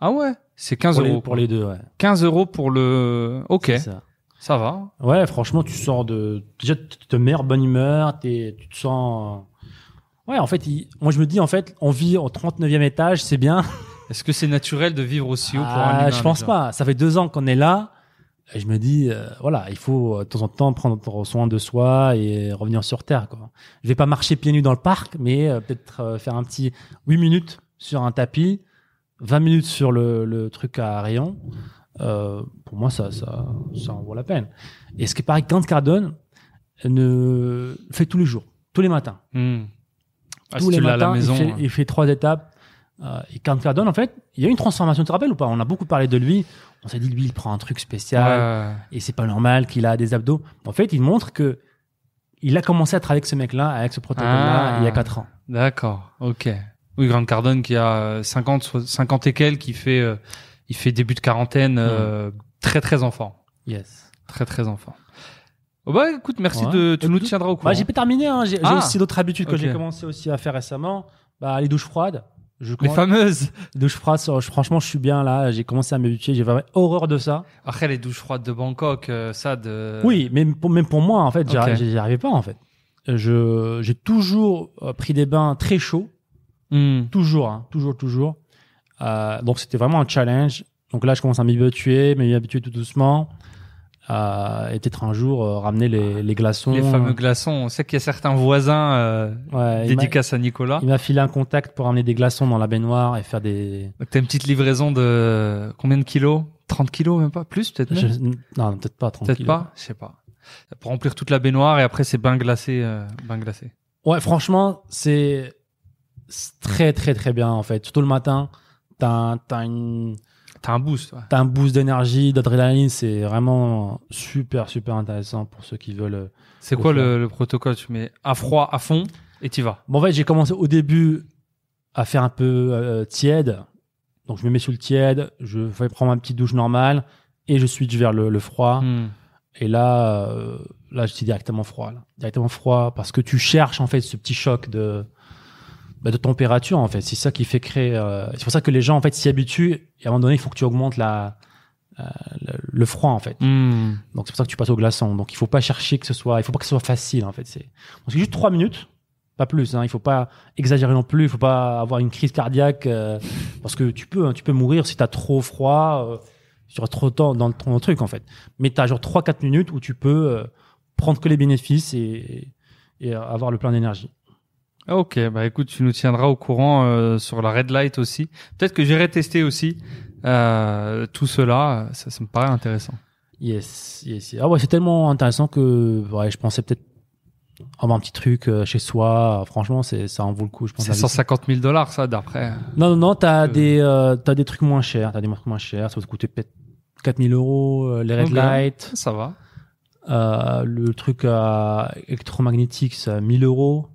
D: Ah ouais, c'est 15
A: Pour les,
D: euros.
A: pour les deux, ouais.
D: 15 euros pour le. Ok, ça.
A: ça.
D: va.
A: Ouais, franchement, tu sors de. Déjà, tu te mets en bonne humeur, tu te sens. Ouais, en fait, il- moi je me dis, en fait, on vit au 39e étage, c'est bien.
D: Est-ce que c'est naturel de vivre aussi haut pour un
A: Ah,
D: humain
A: je pense
D: déjà
A: pas. Ça fait deux ans qu'on est là. Et je me dis, euh, voilà, il faut euh, de temps en temps prendre soin de soi et revenir sur Terre. Quoi. Je vais pas marcher pieds nus dans le parc, mais euh, peut-être euh, faire un petit 8 minutes sur un tapis, 20 minutes sur le, le truc à rayon. Euh, pour moi, ça, ça, ça en vaut la peine. Et ce qui paraît que Grant Cardone ne fait tous les jours, tous les matins.
D: Hmm. Ah,
A: tous
D: si
A: les matins,
D: la maison.
A: il, fait,
D: hein.
A: il fait trois étapes. Euh, et Grant Cardone, en fait, il y a eu une transformation. Tu te rappelles ou pas? On a beaucoup parlé de lui. On s'est dit, lui, il prend un truc spécial
D: Ouais.
A: et c'est pas normal qu'il a des abdos. En fait, il montre que il a commencé à travailler avec ce mec-là, avec ce protocole-là,
D: Ah.
A: il y a quatre ans.
D: D'accord, ok. Oui, Grant Cardone qui a euh, 50, so- 50 et quelques, qui fait, euh, il fait début de quarantaine, euh, très très enfant,
A: Yes.
D: très très enfant. Oh bah écoute, merci
A: Ouais.
D: de, tu nous tiendras au courant.
A: Bah, j'ai pas terminé. Hein. J'ai
D: Ah.
A: aussi d'autres habitudes que j'ai commencé aussi à faire récemment. Bah, les douches froides. Je
D: Les fameuses.
A: douches froides, franchement, je suis bien là. J'ai commencé à m'habituer. J'ai vraiment horreur de ça.
D: Après les douches froides de Bangkok, euh, ça de.
A: Oui, mais pour, même pour moi, en fait, j'y arrivais pas, en fait. Euh, Je, j'ai toujours euh, pris des bains très chauds.
D: Hmm.
A: Toujours, hein, toujours, toujours. Euh, donc, c'était vraiment un challenge. Donc là, je commence à m'y habituer, m'y habituer tout doucement. Euh, et peut-être un jour, euh, ramener les, les glaçons.
D: Les fameux glaçons. On sait qu'il y a certains voisins, euh,
A: Ouais, il m'a-
D: dédicace à Nicolas.
A: Il m'a filé un contact pour ramener des glaçons dans la baignoire et faire des.
D: Donc t'as une petite livraison de combien de kilos? 30 kilos, même pas? Plus peut-être
A: Je- Non, peut-être pas 30
D: Peut-être
A: kilos.
D: pas, je sais pas. Pour remplir toute la baignoire et après c'est bain glacé, euh, bain glacé.
A: Ouais, franchement, c'est très, très, très bien, en fait. Surtout le matin, t'as t'as une,
D: T'as un boost. ouais.
A: t'as un boost d'énergie, d'adrénaline. C'est vraiment super, super intéressant pour ceux qui veulent. euh,
D: C'est quoi le, le protocole? Tu mets à froid, à fond et t'y vas.
A: Bon, en fait, j'ai commencé au début à faire un peu euh, tiède. Donc, je me mets sous le tiède, je vais prendre ma petite douche normale et je switch vers le, le froid.
D: Hmm.
A: Et là, euh, là, je dis directement froid. Là. Directement froid parce que tu cherches en fait ce petit choc de bah, de température en fait. C'est ça qui fait créer. euh, C'est pour ça que les gens en fait s'y habituent. Et à un moment donné, il faut que tu augmentes la euh, le, le froid en fait.
D: Hmm.
A: Donc c'est pour ça que tu passes au glaçon. Donc il faut pas chercher que ce soit. Il faut pas que ce soit facile en fait. C'est c'est juste trois minutes. Pas plus, hein. il faut pas exagérer non plus, il faut pas avoir une crise cardiaque euh, parce que tu peux, hein, tu peux mourir si tu as trop froid, euh, tu restes trop de temps dans le truc en fait. Mais tu as genre 3-4 minutes où tu peux euh, prendre que les bénéfices et, et avoir le plein d'énergie.
D: Ok, bah écoute, tu nous tiendras au courant euh, sur la red light aussi. Peut-être que j'irai tester aussi. Euh, tout cela, ça, ça me paraît intéressant.
A: Yes, yes. yes. Ah ouais, c'est tellement intéressant que ouais, je pensais peut-être avoir un petit truc euh, chez soi. Franchement, c'est ça en vaut le coup. Je pense.
D: C'est 150 000 dollars, ça, d'après.
A: Non, non, non. T'as
D: Euh.
A: des, euh, t'as des trucs moins chers. T'as des trucs moins chers. Ça va te coûter peut-être 4000 euros. euh, les red
D: Ok.
A: light,
D: Ça va.
A: euh, le truc électromagnétique, c'est 1000 euros.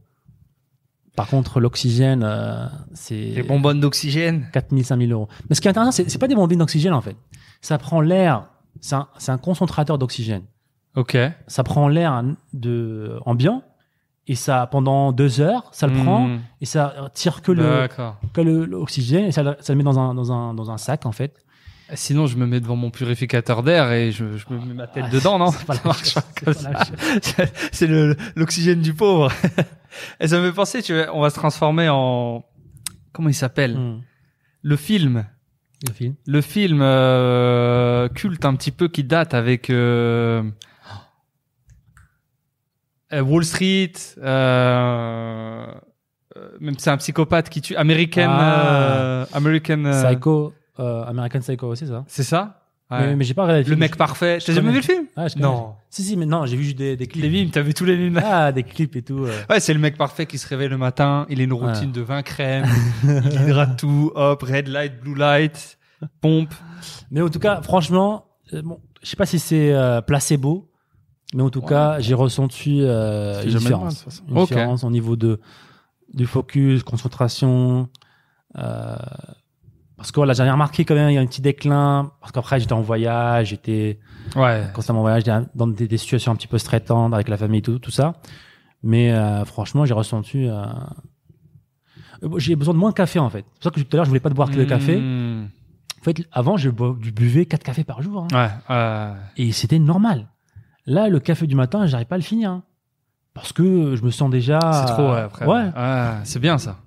A: Par contre, l'oxygène, euh, c'est
D: Les bonbonnes d'oxygène.
A: 4000, 5000 euros. Mais ce qui est intéressant, c'est, c'est pas des bombines d'oxygène en fait. Ça prend l'air. C'est un, c'est un concentrateur d'oxygène.
D: Ok.
A: ça prend l'air de ambiant et ça pendant deux heures ça le prend
D: Hmm.
A: et ça tire que le
D: D'accord.
A: que le- l'oxygène et ça, le- ça le met dans un dans un dans un sac en fait
D: Sinon, je me mets devant mon purificateur d'air et je, je me mets ma tête
A: Ah,
D: dedans, non
A: c'est pas la
D: Ça marche pas comme
A: pas la chose.
D: C'est le- l'oxygène du pauvre. et ça me fait penser, tu vois, on va se transformer en comment il s'appelle
A: Hmm.
D: Le film.
A: le film
D: Le film euh, culte un petit peu qui date avec euh, euh, Wall Street. Euh, euh, même c'est un psychopathe qui tue American.
A: Ah.
D: euh, American.
A: Psycho American Psycho aussi ça
D: C'est ça? Ouais.
A: mais, mais j'ai pas regardé le
D: mec parfait.
A: je
D: T'as jamais vu le film?
A: Ah.
D: Non.
A: si si mais non j'ai vu juste des, des clips
D: Les mimes, t'as vu tous les mimes.
A: ah des clips et tout euh.
D: Ouais, c'est le mec parfait qui se réveille le matin, il a une routine
A: Ouais.
D: de 20 crèmes, il hydrate tout, hop, red light, blue light, pompe.
A: mais en tout cas franchement euh, bon je sais pas si c'est euh, placebo mais en tout
D: Ouais.
A: cas j'ai ressenti euh, une différence
E: loin, de toute façon.
A: une
D: Ok.
A: différence au niveau de du focus, concentration. Euh, parce que voilà, j'avais remarqué quand même il y a un petit déclin. Parce qu'après j'étais en voyage, j'étais
D: Ouais.
A: constamment en voyage, dans des, des situations un petit peu stressantes avec la famille, et tout, tout ça. Mais euh, franchement, j'ai ressenti. euh, euh, J'ai besoin de moins de café en fait. C'est pour ça que tout à l'heure je voulais pas boire que le café.
D: Mmh.
A: En fait, avant je, bu- je buvais 4 cafés par jour. hein.
D: Ouais, ouais.
A: Et c'était normal. Là, le café du matin, j'arrive pas à le finir. hein. Parce que je me sens déjà.
D: c'est trop, ouais, après.
A: Ouais.
D: Ouais, c'est bien ça.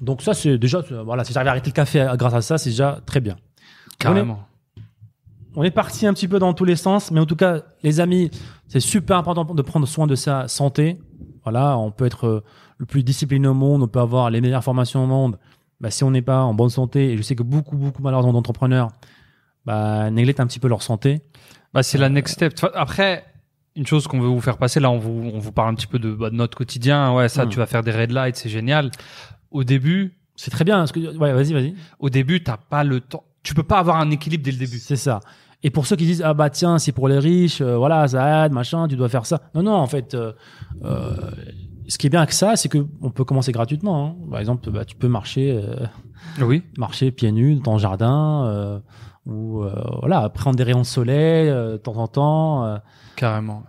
A: Donc ça, c'est déjà, voilà, si j'arrive à arrêter le café grâce à ça, c'est déjà très bien.
D: Carrément.
A: On est parti un petit peu dans tous les sens, mais en tout cas, les amis, c'est super important de prendre soin de sa santé. Voilà, on peut être euh, le plus discipliné au monde, on peut avoir les meilleures formations au monde. Bah, si on n'est pas en bonne santé, et je sais que beaucoup, beaucoup malheureusement d'entrepreneurs, bah, néglectent un petit peu leur santé.
D: Bah, c'est la next step. Après, une chose qu'on veut vous faire passer, là, on vous, on vous parle un petit peu de, bah, de notre quotidien. Ouais, ça,
A: Mm.
D: tu vas faire des red lights, c'est génial. Au début,
A: C'est très bien. parce que- ouais, vas-y, vas-y.
D: au début, t'as pas le temps. Tu peux pas avoir un équilibre dès le début.
A: C'est ça. Et pour ceux qui disent ah bah tiens c'est pour les riches, euh, voilà ça aide machin, tu dois faire ça. Non non en fait, euh, euh, ce qui est bien avec ça c'est que on peut commencer gratuitement. hein. Par exemple bah, tu peux marcher euh,
D: Oui.
A: marcher pieds nus dans ton jardin euh, ou euh, voilà prendre des rayons de soleil euh, de temps en temps,
D: Carrément.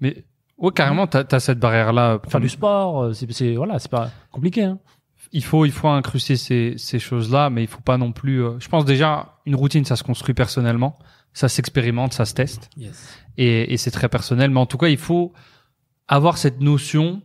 D: Mais, ouais, carrément, t'as, t'as cette barrière-là.
A: faire du sport. c'est c'est- voilà c'est pas compliqué. Hein.
D: Il faut il faut incruster ces ces choses là mais il faut pas non plus euh, je pense déjà une routine ça se construit personnellement ça s'expérimente ça se teste. Et, et c'est très personnel mais en tout cas il faut avoir cette notion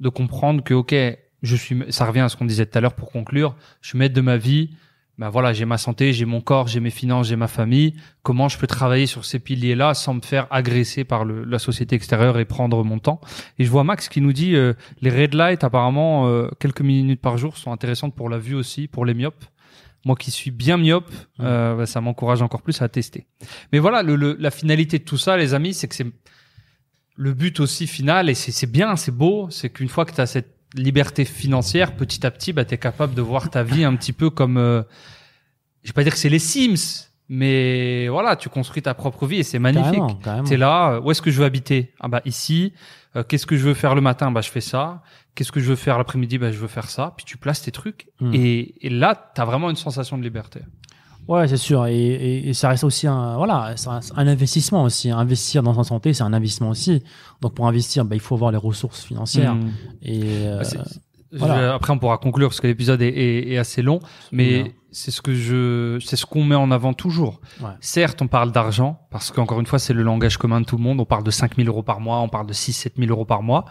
D: de comprendre que ok je suis ça revient à ce qu'on disait tout à l'heure pour conclure je suis maître de ma vie ben voilà j'ai ma santé j'ai mon corps j'ai mes finances j'ai ma famille. Comment je peux travailler sur ces piliers là sans me faire agresser par le, la société extérieure et prendre mon temps? Et je vois Max qui nous dit euh, les red lights apparemment euh, quelques minutes par jour sont intéressantes pour la vue aussi pour les myopes. Moi qui suis bien myope, euh, bah, ça m'encourage encore plus à tester. Mais voilà, le, le- la finalité de tout ça, les amis, c'est que c'est le but aussi final, et c'est c'est bien, c'est beau, c'est qu'une fois que tu as cette liberté financière, petit à petit, bah, tu es capable de voir ta vie un petit peu comme... Euh, je vais pas dire que c'est les Sims, mais voilà, tu construis ta propre vie et c'est magnifique.
A: Carrément.
D: T'es là, où est-ce que je veux habiter? Ah bah ici. Euh, Qu'est-ce que je veux faire le matin? Bah je fais ça. Qu'est-ce que je veux faire l'après-midi? Bah je veux faire ça. Puis tu places tes trucs
A: Hmm.
D: et, et là t'as vraiment une sensation de liberté.
A: Ouais, c'est sûr. Et, et, et ça reste aussi un, voilà, un, un investissement aussi. Investir dans sa santé, c'est un investissement aussi. Donc pour investir, bah, il faut avoir les ressources financières.
D: Hmm.
A: Et euh,
D: c'est-
A: voilà.
D: je- après on pourra conclure parce que l'épisode est, est- est assez long, mais c'est ce que je, c'est ce qu'on met en avant toujours.
A: Ouais.
D: Certes, on parle d'argent parce qu'encore une fois c'est le langage commun de tout le monde. On parle de 5000 euros par mois, on parle de 6 7 000 euros par mois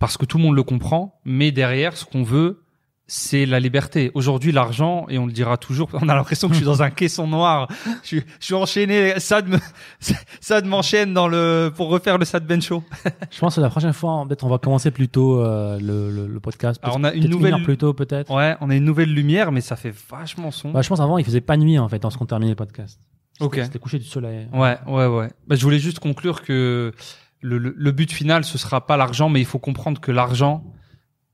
D: parce que tout le monde le comprend. Mais derrière, ce qu'on veut, c'est la liberté. Aujourd'hui, l'argent, et on le dira toujours, on a l'impression que je suis dans un caisson noir. Je suis, je suis enchaîné. Sad me, Sad m'enchaîne dans le, pour refaire le Sad Ben Show.
A: Je pense que la prochaine fois, peut-être on va commencer plus tôt euh, le, le, le podcast.
D: Alors, on a une nouvelle-
A: plus tôt, peut-être.
D: Ouais, on a une nouvelle lumière, mais ça fait vachement sombre.
A: Bah, je pense avant, il faisait pas nuit en fait, lorsqu'on terminait le podcast.
D: Ok.
A: C'était- C'était couché du soleil.
D: Ouais, ouais, ouais. Bah, je voulais juste conclure que le, le, le but final, ce sera pas l'argent, mais il faut comprendre que l'argent,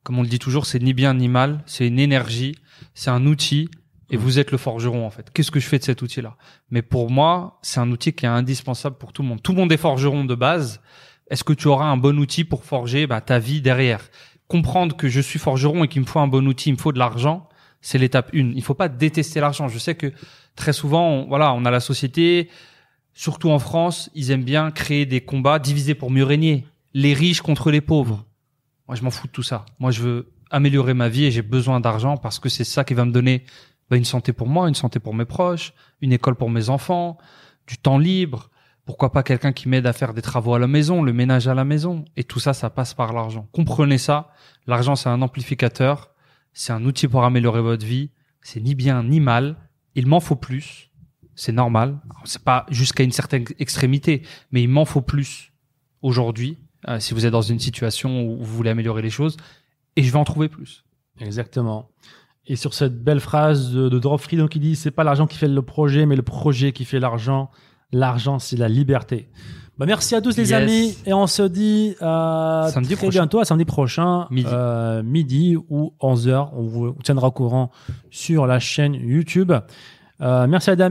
D: comme on le dit toujours, c'est ni bien ni mal, c'est une énergie, c'est un outil, et vous êtes le forgeron en fait. Qu'est-ce que je fais de cet outil-là? Mais pour moi, c'est un outil qui est indispensable pour tout le monde. Tout le monde est forgeron de base. Est-ce que tu auras un bon outil pour forger bah, ta vie derrière? Comprendre que je suis forgeron et qu'il me faut un bon outil, il me faut de l'argent, c'est l'étape une. Il faut pas détester l'argent. Je sais que très souvent, on, voilà, on a la société, surtout en France, ils aiment bien créer des combats divisés pour mieux régner. Les riches contre les pauvres. Moi, je m'en fous de tout ça. Moi, je veux améliorer ma vie et j'ai besoin d'argent parce que c'est ça qui va me donner bah, une santé pour moi, une santé pour mes proches, une école pour mes enfants, du temps libre. Pourquoi pas quelqu'un qui m'aide à faire des travaux à la maison, le ménage à la maison. Et tout ça, ça passe par l'argent. Comprenez ça. L'argent, c'est un amplificateur. C'est un outil pour améliorer votre vie. C'est ni bien ni mal. Il m'en faut plus. C'est normal. C'est pas jusqu'à une certaine extrémité, mais il m'en faut plus aujourd'hui. Euh, si vous êtes dans une situation où vous voulez améliorer les choses, et je vais en trouver plus.
A: Exactement. Et sur cette belle phrase de, de Drop Free, donc il dit c'est pas l'argent qui fait le projet, mais le projet qui fait l'argent. L'argent, c'est la liberté. Bah, merci à tous les
D: Yes.
A: amis et on se dit euh,
D: Samedi
A: très
D: prochain.
A: bientôt à samedi prochain
D: Midi.
A: euh, midi ou 11h. On vous tiendra au courant sur la chaîne YouTube. Euh, merci Adam.